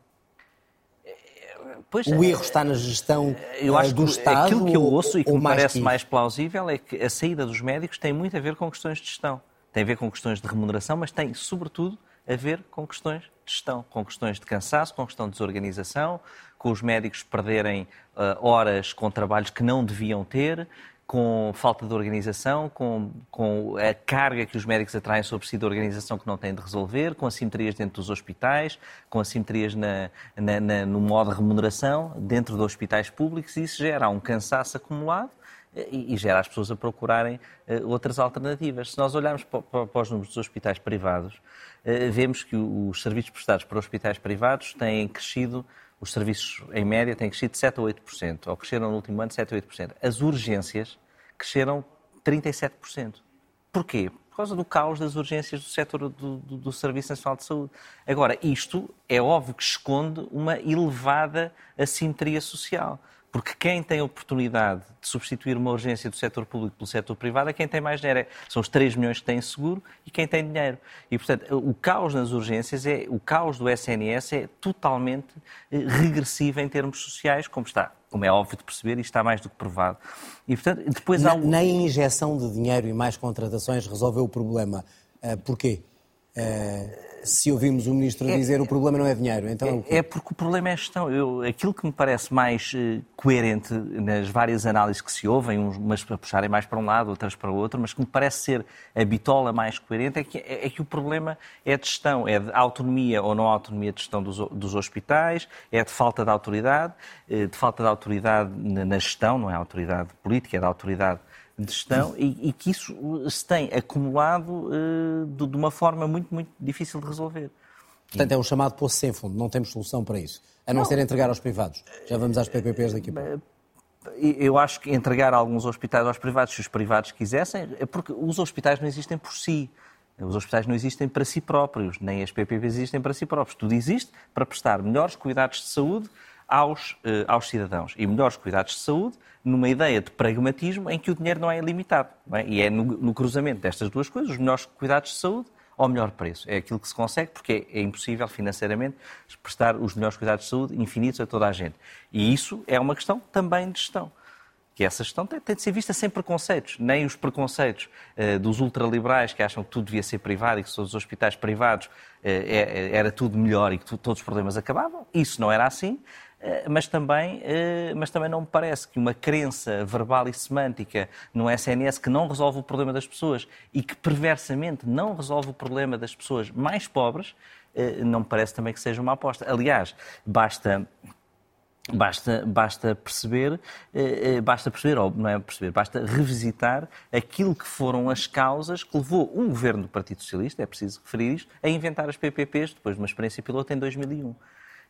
Pois, O é, erro está na gestão eu eh, acho do que Estado. aquilo que eu ou- ouço e que me parece que mais plausível é que a saída dos médicos tem muito a ver com questões de gestão. Tem a ver com questões de remuneração, mas tem, sobretudo, a ver com questões de gestão, com questões de cansaço, com questão de desorganização, com os médicos perderem ah, horas com trabalhos que não deviam ter, com falta de organização, com, com a carga que os médicos atraem sobre si da organização que não têm de resolver, com assimetrias dentro dos hospitais, com assimetrias na, na- na- no modo de remuneração dentro de hospitais públicos, e isso gera um cansaço acumulado e, e gera as pessoas a procurarem eh, outras alternativas. Se nós olharmos pa- pa- para, os números dos hospitais privados, eh, vemos que os serviços prestados por hospitais privados têm crescido, os serviços em média têm crescido de 7 a 8%, ou cresceram no último ano 7 a 8%. As urgências cresceram 37%. Porquê? Por causa do caos das urgências do setor do, do- do Serviço Nacional de Saúde. Agora, isto é óbvio que esconde uma elevada assimetria social. Porque quem tem a oportunidade de substituir uma urgência do setor público pelo setor privado é quem tem mais dinheiro. É- São os 3 milhões que têm seguro e quem tem dinheiro. E, portanto, o caos nas urgências, é, o caos do SNS é totalmente eh, regressivo em termos sociais, como está, como é óbvio de perceber, e está mais do que provado. E, portanto, depois há Na, um... nem a injeção de dinheiro e mais contratações resolveu o problema. Ah, porquê? Se ouvimos o Ministro dizer o problema não é dinheiro, então é quê? É porque o problema é gestão. Eu, aquilo que me parece mais eh, coerente nas várias análises que se ouvem, umas para puxarem mais para um lado, outras para o outro, mas que me parece ser a bitola mais coerente, é que, é, é que o problema é de gestão, é de autonomia ou não autonomia de gestão dos, dos hospitais, é de falta de autoridade, eh, de falta de autoridade na, na gestão, não é autoridade política, é da autoridade de gestão e, e que isso se tem acumulado eh, de, de uma forma muito, muito difícil de resolver. Portanto, é um chamado poço sem fundo, não temos solução para isso. A não, ser entregar aos privados. Já vamos às PPPs daqui a pouco. Eu acho que entregar alguns hospitais aos privados, se os privados quisessem, é porque os hospitais não existem por si. Os hospitais não existem para si próprios, nem as PPPs existem para si próprios. Tudo existe para prestar melhores cuidados de saúde aos, eh, aos cidadãos. E melhores cuidados de saúde numa ideia de pragmatismo em que o dinheiro não é ilimitado. não é? E é no, no cruzamento destas duas coisas, os melhores cuidados de saúde ao melhor preço. É aquilo que se consegue, porque é, é impossível financeiramente prestar os melhores cuidados de saúde infinitos a toda a gente. E isso é uma questão também de gestão. Que essa gestão tem, tem de ser vista sem preconceitos. Nem os preconceitos eh, dos ultraliberais que acham que tudo devia ser privado e que todos os hospitais privados é- era tudo melhor e que tu- todos os problemas acabavam. Isso não era assim. Eh, Mas também, eh, mas também não me parece que uma crença verbal e semântica no SNS que não resolve o problema das pessoas e que perversamente não resolve o problema das pessoas mais pobres, eh, não me parece também que seja uma aposta. Aliás, basta Basta, basta perceber, basta perceber, ou não é perceber, basta revisitar aquilo que foram as causas que levou um governo do Partido Socialista, é preciso referir isto, a inventar as PPPs depois de uma experiência piloto em 2001.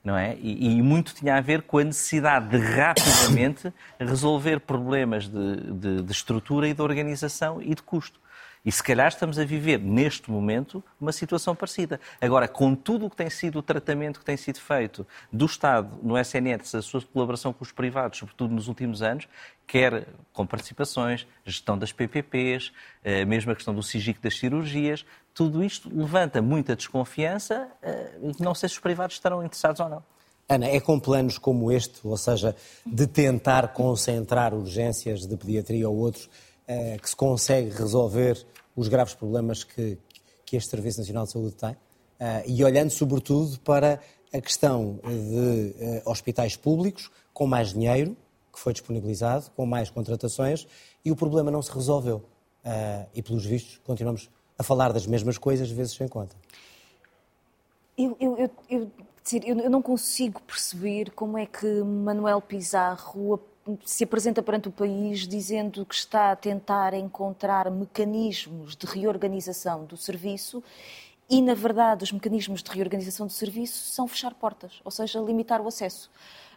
Não é? E, e muito tinha a ver com a necessidade de rapidamente resolver problemas de, de- de estrutura e de organização e de custo. E se calhar estamos a viver, neste momento, uma situação parecida. Agora, com tudo o que tem sido o tratamento que tem sido feito do Estado no SNS, a sua colaboração com os privados, sobretudo nos últimos anos, quer com participações, gestão das PPPs, eh, mesmo a questão do SIGIC das cirurgias, tudo isto levanta muita desconfiança eh, e não sei se os privados estarão interessados ou não. Ana, é com planos como este, ou seja, de tentar concentrar urgências de pediatria ou outros, eh, que se consegue resolver os graves problemas que, que este Serviço Nacional de Saúde tem? Eh, e olhando sobretudo para a questão de hospitais públicos com mais dinheiro, que foi disponibilizado, com mais contratações, e o problema não se resolveu. E, pelos vistos, continuamos a falar das mesmas coisas, vezes sem conta. Eu, eu, eu, eu não consigo perceber como é que Manuel Pizarro se apresenta perante o país dizendo que está a tentar encontrar mecanismos de reorganização do serviço e, na verdade, os mecanismos de reorganização do serviço são fechar portas, ou seja, limitar o acesso.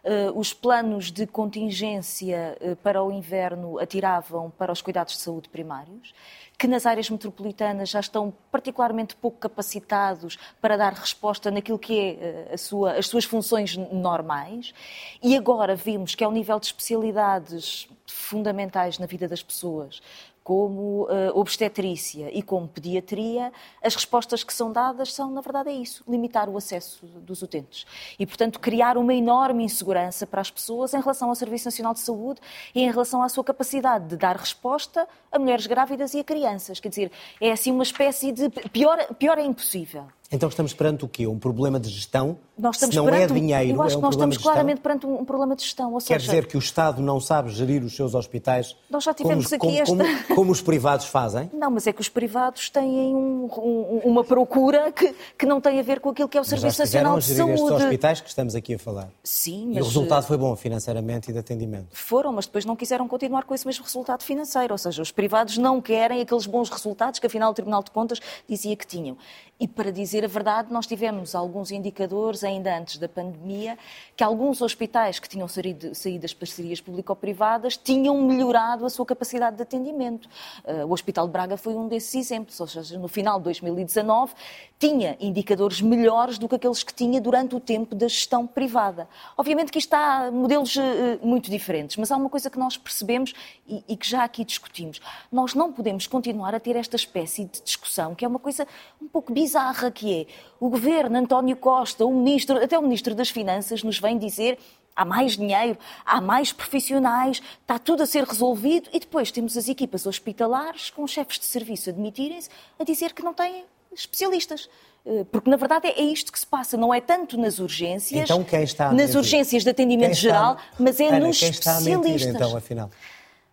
Uh, os planos de contingência uh, para o inverno atiravam para os cuidados de saúde primários que nas áreas metropolitanas já estão particularmente pouco capacitados para dar resposta naquilo que é eh, sua, as suas funções normais. E agora vimos que, ao nível de especialidades fundamentais na vida das pessoas, como uh, obstetrícia e como pediatria, as respostas que são dadas são, na verdade, é isso: limitar o acesso dos utentes. E, portanto, criar uma enorme insegurança para as pessoas em relação ao Serviço Nacional de Saúde e em relação à sua capacidade de dar resposta a mulheres grávidas e a crianças. Quer dizer, é assim uma espécie de. Pior, pior é impossível. Então estamos perante o quê? Um problema de gestão? Nós estamos Se não é dinheiro, eu acho é um que nós estamos claramente perante um problema de gestão. Ou Quer dizer que o Estado não sabe gerir os seus hospitais nós já tivemos como, aqui como, esta... como, como, os privados fazem? Não, mas é que os privados têm um, um, uma procura que, que não tem a ver com aquilo que é o Serviço Nacional de Saúde. estes hospitais que estamos aqui a falar. Sim, mas... E o resultado foi bom financeiramente e de atendimento. Foram, mas depois não quiseram continuar com esse mesmo resultado financeiro. Ou seja, os privados não querem aqueles bons resultados que afinal o Tribunal de Contas dizia que tinham. E para dizer a verdade, nós tivemos alguns indicadores ainda antes da pandemia que alguns hospitais que tinham saído, saído das parcerias público-privadas tinham melhorado a sua capacidade de atendimento. Uh, o Hospital de Braga foi um desses exemplos, ou seja, no final de 2019 tinha indicadores melhores do que aqueles que tinha durante o tempo da gestão privada. Obviamente que isto há modelos uh, muito diferentes, mas há uma coisa que nós percebemos e, e que já aqui discutimos. Nós não podemos continuar a ter esta espécie de discussão, que é uma coisa um pouco bizarra bizarra que é o governo, António Costa, o ministro, até o ministro das Finanças nos vem dizer há mais dinheiro, há mais profissionais, está tudo a ser resolvido e depois temos as equipas hospitalares com chefes de serviço admitirem-se a dizer que não têm especialistas. Eh, porque, na verdade, é isto que se passa, não é tanto nas urgências, então, quem está nas urgências de atendimento está... geral, mas é Ana, nos quem especialistas. Está a mentir, então, afinal?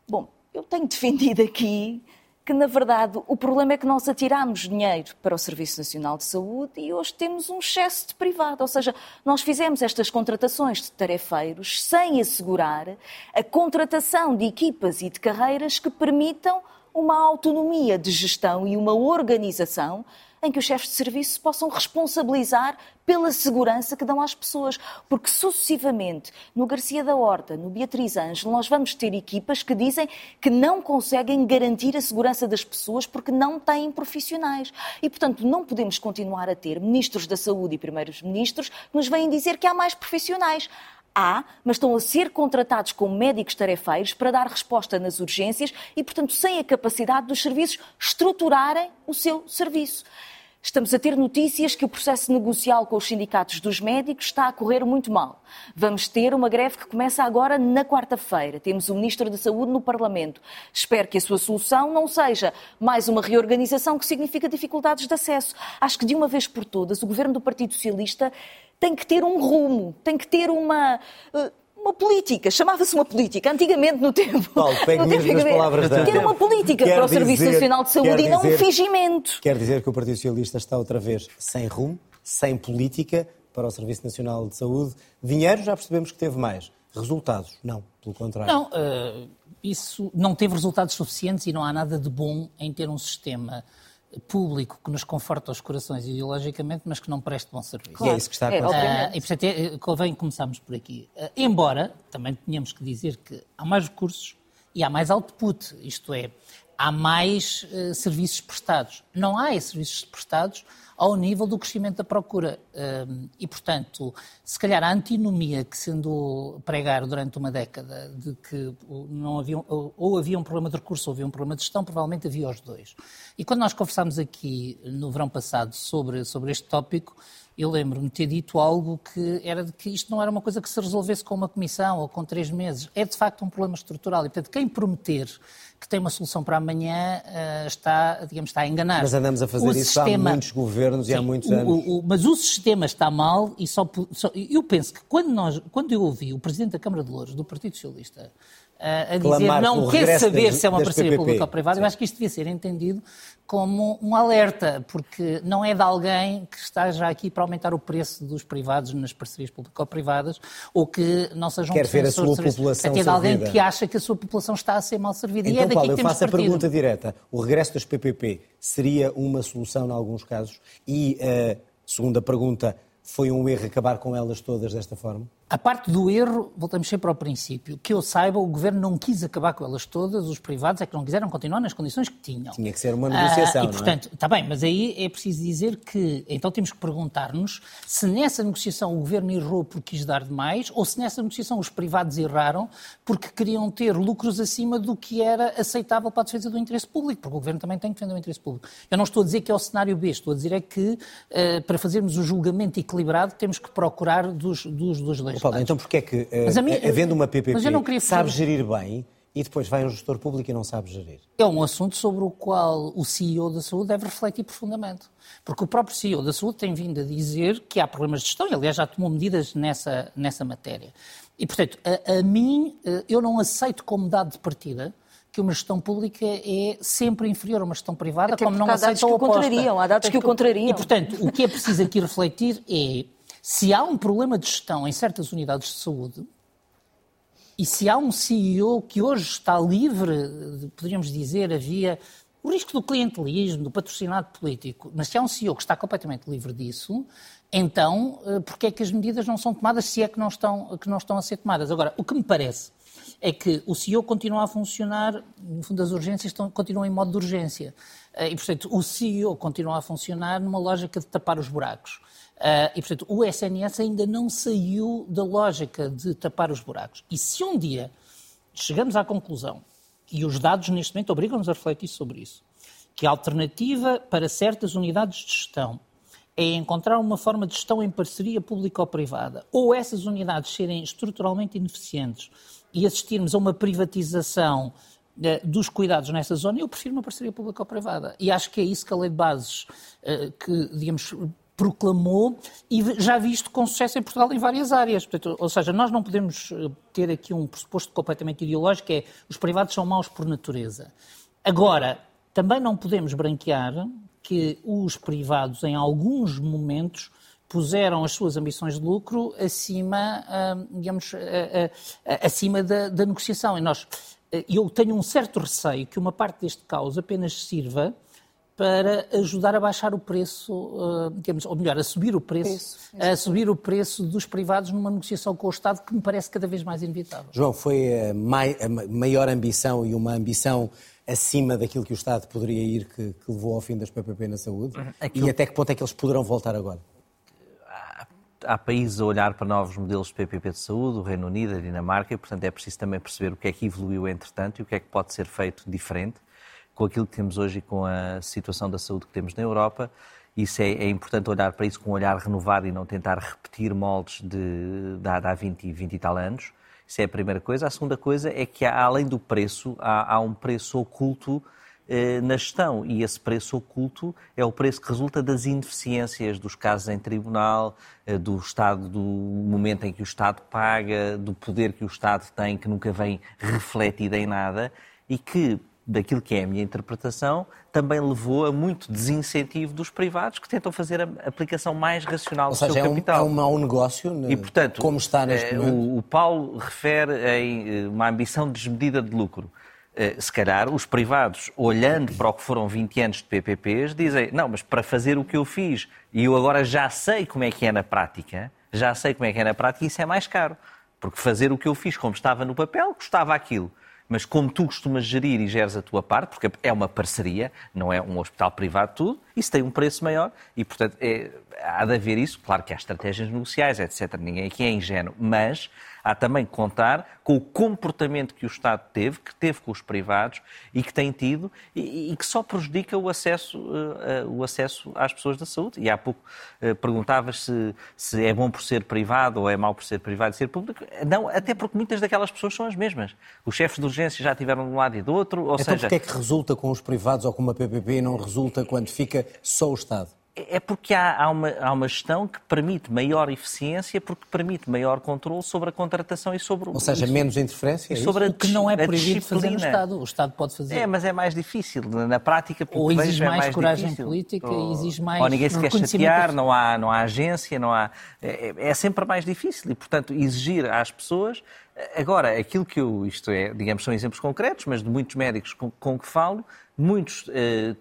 Bom, eu tenho defendido aqui que, na verdade, o problema é que nós atiramos dinheiro para o Serviço Nacional de Saúde e hoje temos um excesso de privado. Ou seja, nós fizemos estas contratações de tarefeiros sem assegurar a contratação de equipas e de carreiras que permitam uma autonomia de gestão e uma organização em que os chefes de serviço possam responsabilizar pela segurança que dão às pessoas. Porque sucessivamente, no Garcia da Horta, no Beatriz Ângelo, nós vamos ter equipas que dizem que não conseguem garantir a segurança das pessoas porque não têm profissionais. E, portanto, não podemos continuar a ter ministros da saúde e primeiros ministros que nos vêm dizer que há mais profissionais. Há, mas estão a ser contratados como médicos tarefeiros para dar resposta nas urgências e, portanto, sem a capacidade dos serviços estruturarem o seu serviço. Estamos a ter notícias que o processo negocial com os sindicatos dos médicos está a correr muito mal. Vamos ter uma greve que começa agora na quarta-feira. Temos o Ministro da Saúde no Parlamento. Espero que a sua solução não seja mais uma reorganização que significa dificuldades de acesso. Acho que de uma vez por todas o governo do Partido Socialista tem que ter um rumo, tem que ter uma. Uh, uma política, chamava-se uma política, antigamente no tempo. Paulo, pegue mesmo nas palavras da... Ter uma política quer para o dizer, Serviço Nacional de Saúde e não um fingimento. Quer dizer que o Partido Socialista está outra vez sem rumo, sem política para o Serviço Nacional de Saúde. Dinheiro já percebemos que teve mais. Resultados, não, pelo contrário. Não, uh, isso não teve resultados suficientes e não há nada de bom em ter um sistema público que nos conforta os corações ideologicamente, mas que não preste bom serviço. Claro. E é isso que está a é, acontecer. É, uh, e, portanto, é, convém começarmos por aqui. Uh, embora, também tenhamos que dizer que há mais recursos e há mais output, isto é, há mais uh, serviços prestados. Não há esses serviços prestados ao nível do crescimento da procura. E, portanto, se calhar a antinomia que se andou pregar durante uma década de que não havia, ou havia um problema de recurso ou havia um problema de gestão, provavelmente havia os dois. E quando nós conversámos aqui no verão passado sobre, sobre este tópico, eu lembro-me de ter dito algo que era de que isto não era uma coisa que se resolvesse com uma comissão ou com três meses. É de facto um problema estrutural. E, portanto, quem prometer que tem uma solução para amanhã uh, está, digamos, está a enganar. Mas andamos a fazer o isso sistema... há muitos governos sim, e há muitos anos. O, o, mas o sistema está mal e só, só, Eu penso que quando, nós, quando eu ouvi o Presidente da Câmara de Louros, do Partido Socialista, a dizer não quer saber das, se é uma parceria pública ou privada, eu acho que isto devia ser entendido como um alerta, porque não é de alguém que está já aqui para aumentar o preço dos privados nas parcerias público-privadas ou que não seja um Quer ver a sua população É de alguém que acha que a sua população está a ser mal servida. Então, e é daqui Paulo, que eu faço a pergunta direta. O regresso das PPP seria uma solução em alguns casos? E, uh, segunda pergunta, foi um erro acabar com elas todas desta forma? A parte do erro, voltamos sempre ao princípio. Que eu saiba, o governo não quis acabar com elas todas, os privados é que não quiseram continuar nas condições que tinham. Tinha que ser uma negociação. Ah, e, portanto, está é? bem, mas aí é preciso dizer que então temos que perguntar-nos se nessa negociação o governo errou porque quis dar demais ou se nessa negociação os privados erraram porque queriam ter lucros acima do que era aceitável para a defesa do interesse público, porque o governo também tem que defender o interesse público. Eu não estou a dizer que é o cenário B, estou a dizer é que uh, para fazermos o julgamento equilibrado temos que procurar dos, dos, dos dois Paulo, então porquê é que, uh, mim, havendo uma PPP, sabe gerir bem e depois vai um gestor público e não sabe gerir? É um assunto sobre o qual o CEO da saúde deve refletir profundamente. Porque o próprio CEO da saúde tem vindo a dizer que há problemas de gestão e, aliás, já tomou medidas nessa, nessa matéria. E, portanto, a, a mim, eh, eu não aceito como dado de partida que uma gestão pública é sempre inferior a uma gestão privada, Até como não aceito aceita a oposta. Contrariam, há dados que o contrariam. E, portanto, o que é preciso aqui refletir é se há um problema de gestão em certas unidades de saúde, e se há um CEO que hoje está livre, poderíamos dizer, havia o risco do clientelismo, do patrocinado político, mas se há um CEO que está completamente livre disso, então, eh, porquê é que as medidas não são tomadas se é que não estão, que não estão a ser tomadas? Agora, o que me parece é que o CEO continua a funcionar, no fundo as urgências estão, continuam em modo de urgência. Eh, e, portanto, o CEO continua a funcionar numa lógica de tapar os buracos. Uh, e, portanto, o SNS ainda não saiu da lógica de tapar os buracos. E se um dia chegamos à conclusão, e os dados neste momento obrigam-nos a refletir sobre isso, que a alternativa para certas unidades de gestão é encontrar uma forma de gestão em parceria pública ou essas unidades serem estruturalmente ineficientes e assistirmos a uma privatização uh, dos cuidados nessa zona, eu prefiro uma parceria pública ou privada. E acho que é isso que a lei de bases, uh, que, digamos, proclamou e já visto com sucesso em Portugal em várias áreas. Portanto, ou seja, nós não podemos eh, ter aqui um pressuposto completamente ideológico, é os privados são maus por natureza. Agora, também não podemos branquear que os privados, em alguns momentos, puseram as suas ambições de lucro acima, ah, digamos, ah, ah, acima da, da negociação. E nós, eu tenho um certo receio que uma parte deste caos apenas sirva para ajudar a baixar o preço, digamos, ou melhor, a subir o preço, preço a subir o preço dos privados numa negociação com o Estado que me parece cada vez mais inevitável. João, foi a, mai, a maior ambição e uma ambição acima daquilo que o Estado poderia ir que, que levou ao fim das PPP na saúde? Uhum. Aquilo... E até que ponto é que eles poderão voltar agora? Há, há países a olhar para novos modelos de PPP de saúde, o Reino Unido, a Dinamarca, e portanto é preciso também perceber o que é que evoluiu entretanto e o que é que pode ser feito diferente com aquilo que temos hoje e com a situação da saúde que temos na Europa. Isso é, é importante olhar para isso com um olhar renovado e não tentar repetir moldes de, de, há 20, 20 e tal anos. Isso é a primeira coisa. A segunda coisa é que, há, além do preço, há, há um preço oculto eh, na gestão. E esse preço oculto é o preço que resulta das ineficiências dos casos em tribunal, eh, do Estado, do momento em que o Estado paga, do poder que o Estado tem, que nunca vem refletido em nada e que daquilo que é a minha interpretação, também levou a muito desincentivo dos privados que tentam fazer a aplicação mais racional Ou do seja, seu é capital. Um, é um mau negócio, e, portanto, como está neste eh, momento. O, o Paulo refere em eh, uma ambição desmedida de lucro. Eh, se calhar os privados, olhando para o que foram 20 anos de PPPs, dizem: não, mas para fazer o que eu fiz e eu agora já sei como é que é na prática, já sei como é que é na prática, isso é mais caro. Porque fazer o que eu fiz como estava no papel custava aquilo mas como tu costumas gerir e geres a tua parte, porque é uma parceria, não é um hospital privado tudo, isso tem um preço maior e, portanto, é, há de haver isso. Claro que há estratégias negociais, etc. Ninguém aqui é ingênuo, mas há também que contar com o comportamento que o Estado teve, que teve com os privados e que tem tido e, e que só prejudica o acesso, uh, uh, o acesso às pessoas da saúde. E há pouco uh, perguntavas se, se é bom por ser privado ou é mau por ser privado e ser público. Não, até porque muitas daquelas pessoas são as mesmas. Os chefes de urgência já tiveram de um lado e do outro, ou então, seja... Então, é que resulta com os privados ou com uma PPP e não resulta quando fica só o Estado? É porque há, há, uma, há uma gestão que permite maior eficiência, porque permite maior controle sobre a contratação e sobre o. Ou seja, menos interferência? É sobre o que não é proibido fazer no Estado. O Estado pode fazer. É, mas é mais difícil. Na prática, ou exige é mais, mais coragem difícil. política, ou, exige mais. Ou ninguém se quer chatear, não há, não há agência, não há. É, é sempre mais difícil e, portanto, exigir às pessoas. Agora, aquilo que eu. Isto é, digamos, são exemplos concretos, mas de muitos médicos com, com que falo Muitos eh,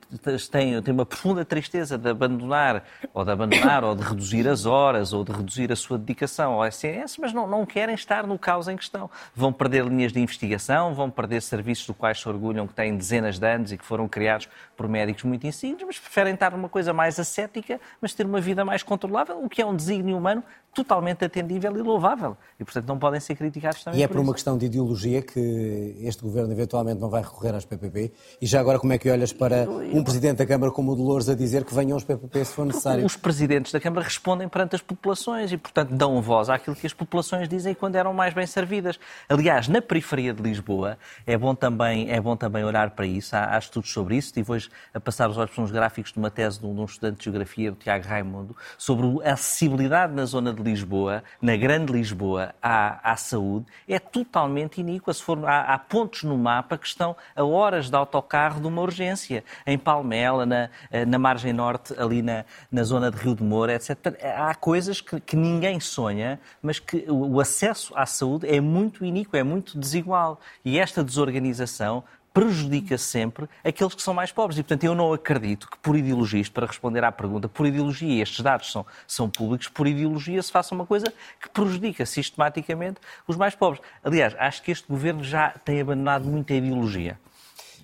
têm, têm uma profunda tristeza de abandonar, ou de abandonar, ou de reduzir as horas, ou de reduzir a sua dedicação ao SNS, mas não, não querem estar no caos em questão. Vão perder linhas de investigação, vão perder serviços do quais se orgulham que têm dezenas de anos e que foram criados por médicos muito insígnios, mas preferem estar numa coisa mais ascética, mas ter uma vida mais controlável, o que é um desígnio humano totalmente atendível e louvável. E, portanto, não podem ser criticados também E é por, por uma questão de ideologia que este governo eventualmente não vai recorrer às PPP. E já agora, como é que olhas para um presidente da Câmara como o Dolores a dizer que venham os PPP se for necessário? Os presidentes da Câmara respondem perante as populações e, portanto, dão voz àquilo que as populações dizem quando eram mais bem servidas. Aliás, na periferia de Lisboa, é bom também, é bom também olhar para isso. Há, há estudos sobre isso. Estive hoje a passar os olhos para uns gráficos de uma tese de um, de um estudante de Geografia, o Tiago Raimundo, sobre a acessibilidade na zona de Lisboa, na Grande Lisboa, à, à saúde, é totalmente iníqua. Se for, há, há pontos no mapa que estão a horas de autocarro de uma urgência. Em Palmela, na, na margem norte, ali na, na zona de Rio de Moura, etc. Há coisas que, que ninguém sonha, mas que o, o acesso à saúde é muito iníquo, é muito desigual. E esta desorganização prejudica sempre aqueles que são mais pobres. E, portanto, eu não acredito que, por ideologia, para responder à pergunta, por ideologia, estes dados são, são públicos, por ideologia se faça uma coisa que prejudica sistematicamente os mais pobres. Aliás, acho que este governo já tem abandonado muita ideologia.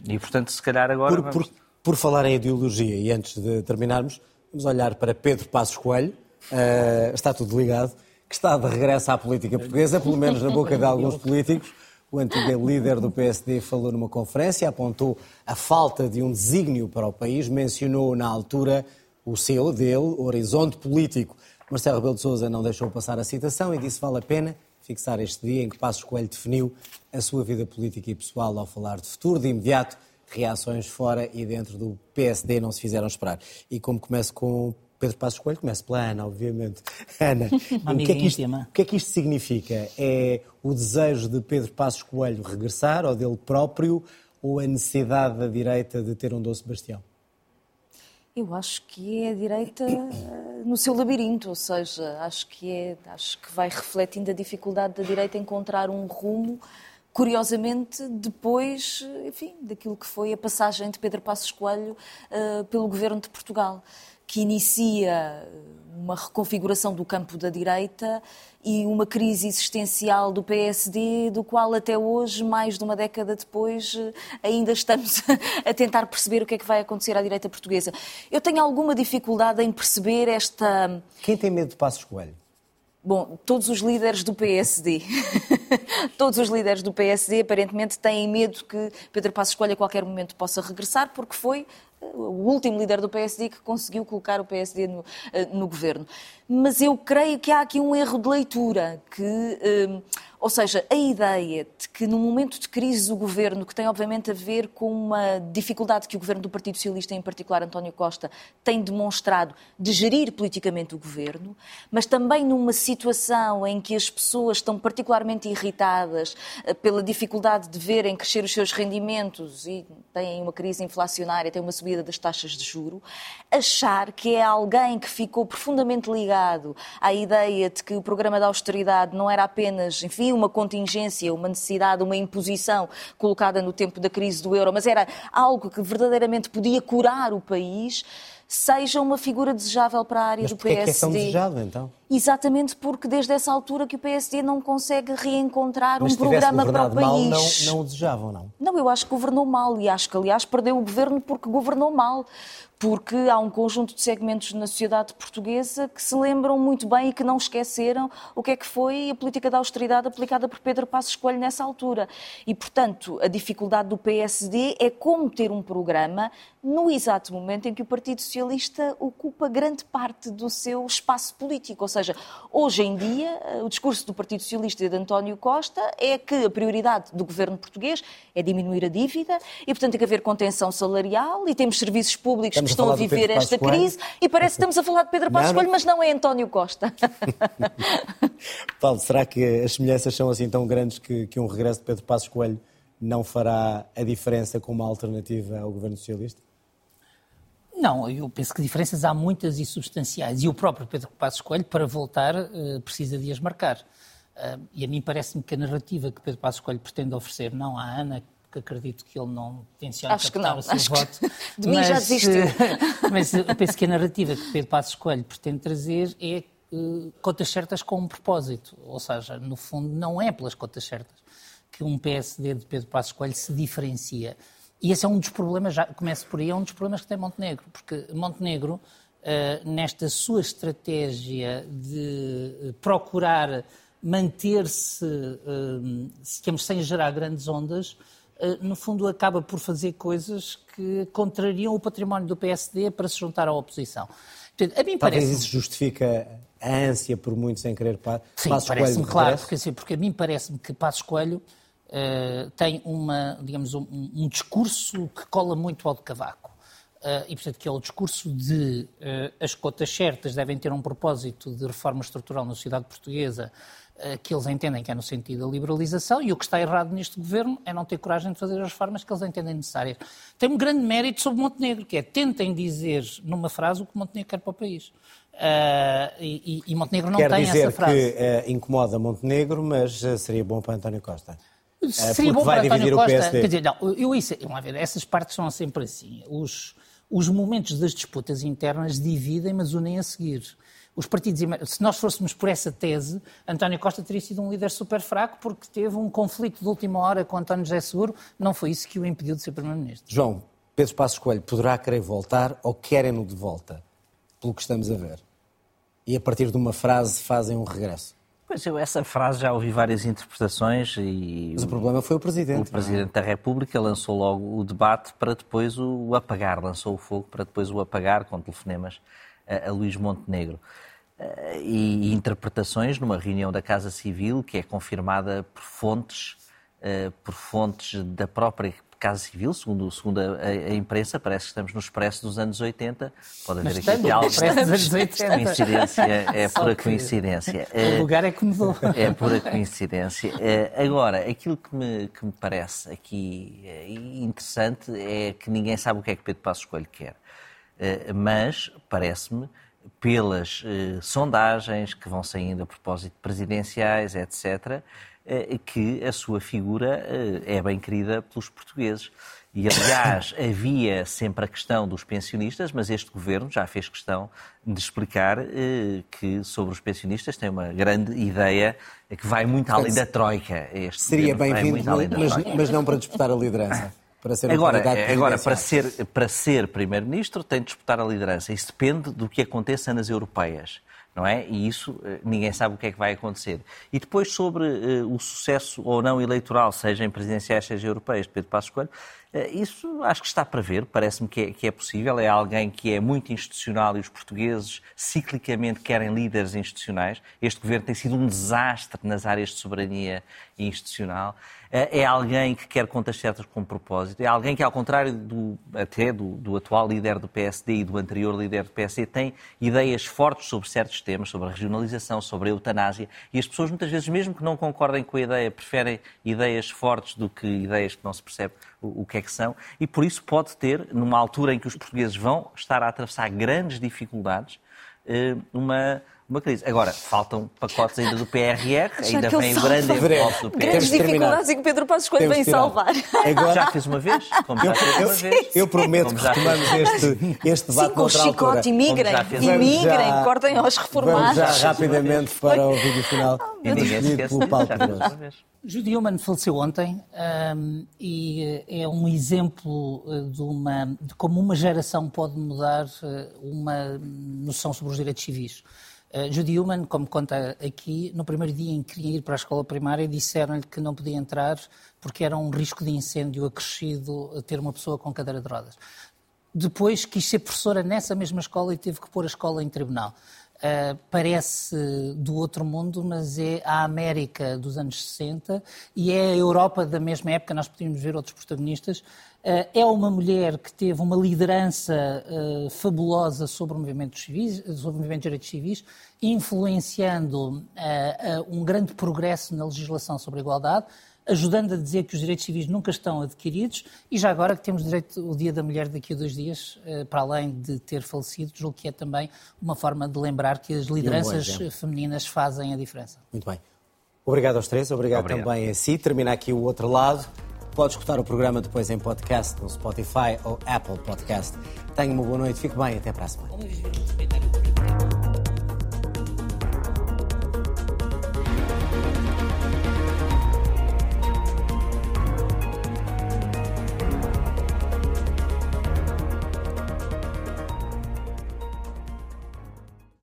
E, portanto, se calhar agora. Por, vamos... por, por falar em ideologia, e antes de terminarmos, vamos olhar para Pedro Passos Coelho, uh, está tudo ligado, que está de regresso à política portuguesa, pelo menos na boca de alguns políticos. O antigo líder do PSD falou numa conferência, apontou a falta de um desígnio para o país, mencionou na altura o seu, dele, horizonte político. Marcelo Rebelo de Sousa não deixou passar a citação e disse vale a pena fixar este dia em que Passos Coelho definiu a sua vida política e pessoal ao falar de futuro. De imediato, reações fora e dentro do PSD não se fizeram esperar. E como começo com Pedro Passos Coelho, começo pela Ana, obviamente. <laughs> Ana, o que, é que isto, o que é que isto significa? É o desejo de Pedro Passos Coelho regressar, ou dele próprio, ou a necessidade da direita de ter um doce bastião? Eu acho que é a direita no seu labirinto, ou seja, acho que, é, acho que vai refletindo a dificuldade da direita encontrar um rumo, curiosamente, depois, enfim, daquilo que foi a passagem de Pedro Passos Coelho uh, pelo governo de Portugal que inicia uma reconfiguração do campo da direita e uma crise existencial do PSD, do qual até hoje, mais de uma década depois, ainda estamos <laughs> a tentar perceber o que é que vai acontecer à direita portuguesa. Eu tenho alguma dificuldade em perceber esta. Quem tem medo de Passos Coelho? Bom, todos os líderes do PSD, <laughs> todos os líderes do PSD aparentemente têm medo que Pedro Passos Coelho a qualquer momento possa regressar, porque foi o último líder do PSD que conseguiu colocar o PSD no, eh, no governo. Mas eu creio que há aqui um erro de leitura, que, eh, ou seja, a ideia de que num momento de crise do governo, que tem obviamente a ver com uma dificuldade que o governo do Partido Socialista, em particular António Costa, tem demonstrado de gerir politicamente o governo, mas também numa situação em que as pessoas estão particularmente irritadas eh, pela dificuldade de verem crescer os seus rendimentos e têm uma crise inflacionária, têm uma subida das taxas de juro, achar que é alguém que ficou profundamente ligado à ideia de que o programa da austeridade não era apenas, enfim, uma contingência, uma necessidade, uma imposição colocada no tempo da crise do euro, mas era algo que verdadeiramente podia curar o país, seja uma figura desejável para a área mas do PSD. É que é tão desejado, então? exatamente porque desde essa altura que o PSD não consegue reencontrar Mas um programa para o país. Mal, não, não o desejavam, não? Não, eu acho que governou mal e acho que, aliás, perdeu o governo porque governou mal porque há um conjunto de segmentos na sociedade portuguesa que se lembram muito bem e que não esqueceram o que é que foi a política da austeridade aplicada por Pedro Passos Coelho nessa altura. E, portanto, a dificuldade do PSD é como ter um programa no exato momento em que o Partido Socialista ocupa grande parte do seu espaço político. Ou seja, hoje em dia, o discurso do Partido Socialista e de António Costa é que a prioridade do governo português é diminuir a dívida e, portanto, tem que haver contenção salarial e temos serviços públicos que estão a viver esta crise e parece que estamos a falar de Pedro Passos Coelho, mas não é António Costa. <laughs> Paulo, será que as semelhanças são assim tão grandes que, que um regresso de Pedro Passos Coelho não fará a diferença como alternativa ao governo socialista? Não, eu penso que diferenças há muitas e substanciais. E o próprio Pedro Passos Coelho, para voltar, eh, precisa de as marcar. Eh, e a mim parece-me que a narrativa que Pedro Passos Coelho pretende oferecer, não à Ana, porque acredito que ele não tenciona Acho captar não. o seu Acho voto. Que <laughs> de mim já desistiu. mas eu penso que a narrativa que Pedro Passos Coelho pretende trazer é uh, contas certas com um propósito. Ou seja, no fundo, não é pelas contas certas que um PSD de Pedro Passos Coelho se diferencia. E esse é um dos problemas, já começo por aí, é um dos problemas que tem Montenegro, porque Montenegro, uh, nesta sua estratégia de procurar manter-se, digamos, sem gerar grandes ondas, no fundo acaba por fazer coisas que contrariam o património do PSD para se juntar à oposição. Portanto, a mim Talvez parece... isso justifica a ânsia por muito sem querer pa... Sim, Passos parece-me claro, porque, assim, porque a mim parece-me que Passos Coelho uh, tem uma, digamos, um, um, discurso que cola muito ao de Cavaco. Uh, e, portanto, que é o discurso de uh, as cotas certas devem ter um propósito de reforma estrutural na sociedade portuguesa, que eles entendem que é no sentido da liberalização, e o que está errado neste governo é não ter coragem de fazer as reformas que eles entendem necessárias. Tem um grande mérito sobre Montenegro, que é tentem dizer numa frase o que Montenegro quer para o país. Uh, e, e, Montenegro não quer tem essa frase. Quer dizer que uh, incomoda Montenegro, mas uh, seria bom para António Costa. Seria bom para António Costa. Quer dizer, não, eu isso, vamos ver, essas partes são sempre assim. Os, os momentos das disputas internas dividem, mas unem a seguir. Os partidos, se nós fôssemos por essa tese, António Costa teria sido um líder super fraco porque teve um conflito de última hora com António José Seguro. Não foi isso que o impediu de ser Primeiro-Ministro. João, Pedro Passos Coelho poderá querer voltar ou querem-no de volta, pelo que estamos a ver? E a partir de uma frase fazem um regresso? Pois eu, essa frase já ouvi várias interpretações e... Mas o problema foi o Presidente. O Presidente da República lançou logo o debate para depois o apagar, lançou o fogo para depois o apagar com telefonemas a, a Luís Montenegro. Uh, e, interpretações numa reunião da Casa Civil que é confirmada por fontes, uh, por fontes da própria Casa Civil, segundo, segundo a, a, imprensa, parece que estamos no expresso dos anos 80. Pode haver Mas aqui algo. Expresso dos anos 80. Coincidência, é pura coincidência. O lugar é que mudou. É pura coincidência. Eh, agora, aquilo que me, que me parece aqui eh, interessante é que ninguém sabe o que é que Pedro Passos Coelho quer. Eh, mas parece-me pelas sondagens que vão saindo a propósito de presidenciais, etc., eh, que a sua figura eh, é bem querida pelos portugueses. E, aliás, <coughs> havia sempre a questão dos pensionistas, mas este governo já fez questão de explicar eh, que sobre os pensionistas tem uma grande ideia que vai muito além da Troika. Este Seria bem-vindo, mas, mas, não para disputar a liderança. Para ser agora, agora para ser, para ser Primeiro-Ministro, tem de disputar a liderança. Isso depende do que aconteça nas europeias não é? E isso eh, ninguém sabe o que é que vai acontecer. E depois sobre uh, o sucesso ou não eleitoral, seja em presidenciais, seja europeias, de Pedro Passos Coelho, isso acho que está para ver, parece-me que, é, que é possível. É alguém que é muito institucional e os portugueses ciclicamente querem líderes institucionais. Este governo tem sido um desastre nas áreas de soberania institucional. É, é alguém que quer contas certas com propósito, é alguém que, ao contrário do, até do, do, atual líder do PSD e do anterior líder do PSD, tem ideias fortes sobre certos temas, sobre a regionalização, sobre a eutanásia, e as pessoas muitas vezes, mesmo que não concordem com a ideia, preferem ideias fortes do que ideias que não se percebe o, o que é que e por isso pode ter, numa altura em que os portugueses vão estar a atravessar grandes dificuldades, eh, uma uma crise. Agora, faltam pacotes ainda do PRR, ainda vem o grande envelope do PRR. Grandes dificuldades e que Pedro Passos Coelho vem salvar. Agora... Já fiz uma vez, como já fiz uma vez. Eu prometo que retomamos este, este debate Sim, com o chicote, imigrem, imigrem, cortem aos reformados. Vamos já rapidamente para o vídeo final. E ninguém esquece pelo Paulo Judy Human faleceu ontem um, e eh, é um exemplo eh, de, uma, de como uma geração pode mudar eh, uma noção sobre os direitos civis. Uh, Judy Human, como conta aqui, no primeiro dia em que queria ir para a escola primária, disseram-lhe que não podia entrar porque era um risco de incêndio acrescido ter uma pessoa com cadeira de rodas. Depois quis ser professora nessa mesma escola e teve que pôr a escola em tribunal. Uh, parece do outro mundo, mas é a América dos anos 60 e é a Europa da mesma época, nós podíamos ver outros protagonistas. Uh, é uma mulher que teve uma liderança uh, fabulosa sobre o movimento civis, sobre o movimento de direitos civis, influenciando um grande progresso na legislação sobre a igualdade, ajudando a dizer que os direitos civis nunca estão adquiridos e já agora que temos direito o Dia da Mulher daqui a dois dias, eh, para além de ter falecido, julgo que é também uma forma de lembrar que as lideranças um femininas fazem a diferença. Muito bem. Obrigado aos três, obrigado, obrigado, também a si. Termina aqui o outro lado. Pode escutar o programa depois em podcast no Spotify ou Apple Podcast. Tenha uma boa noite, fique bem, até para a semana.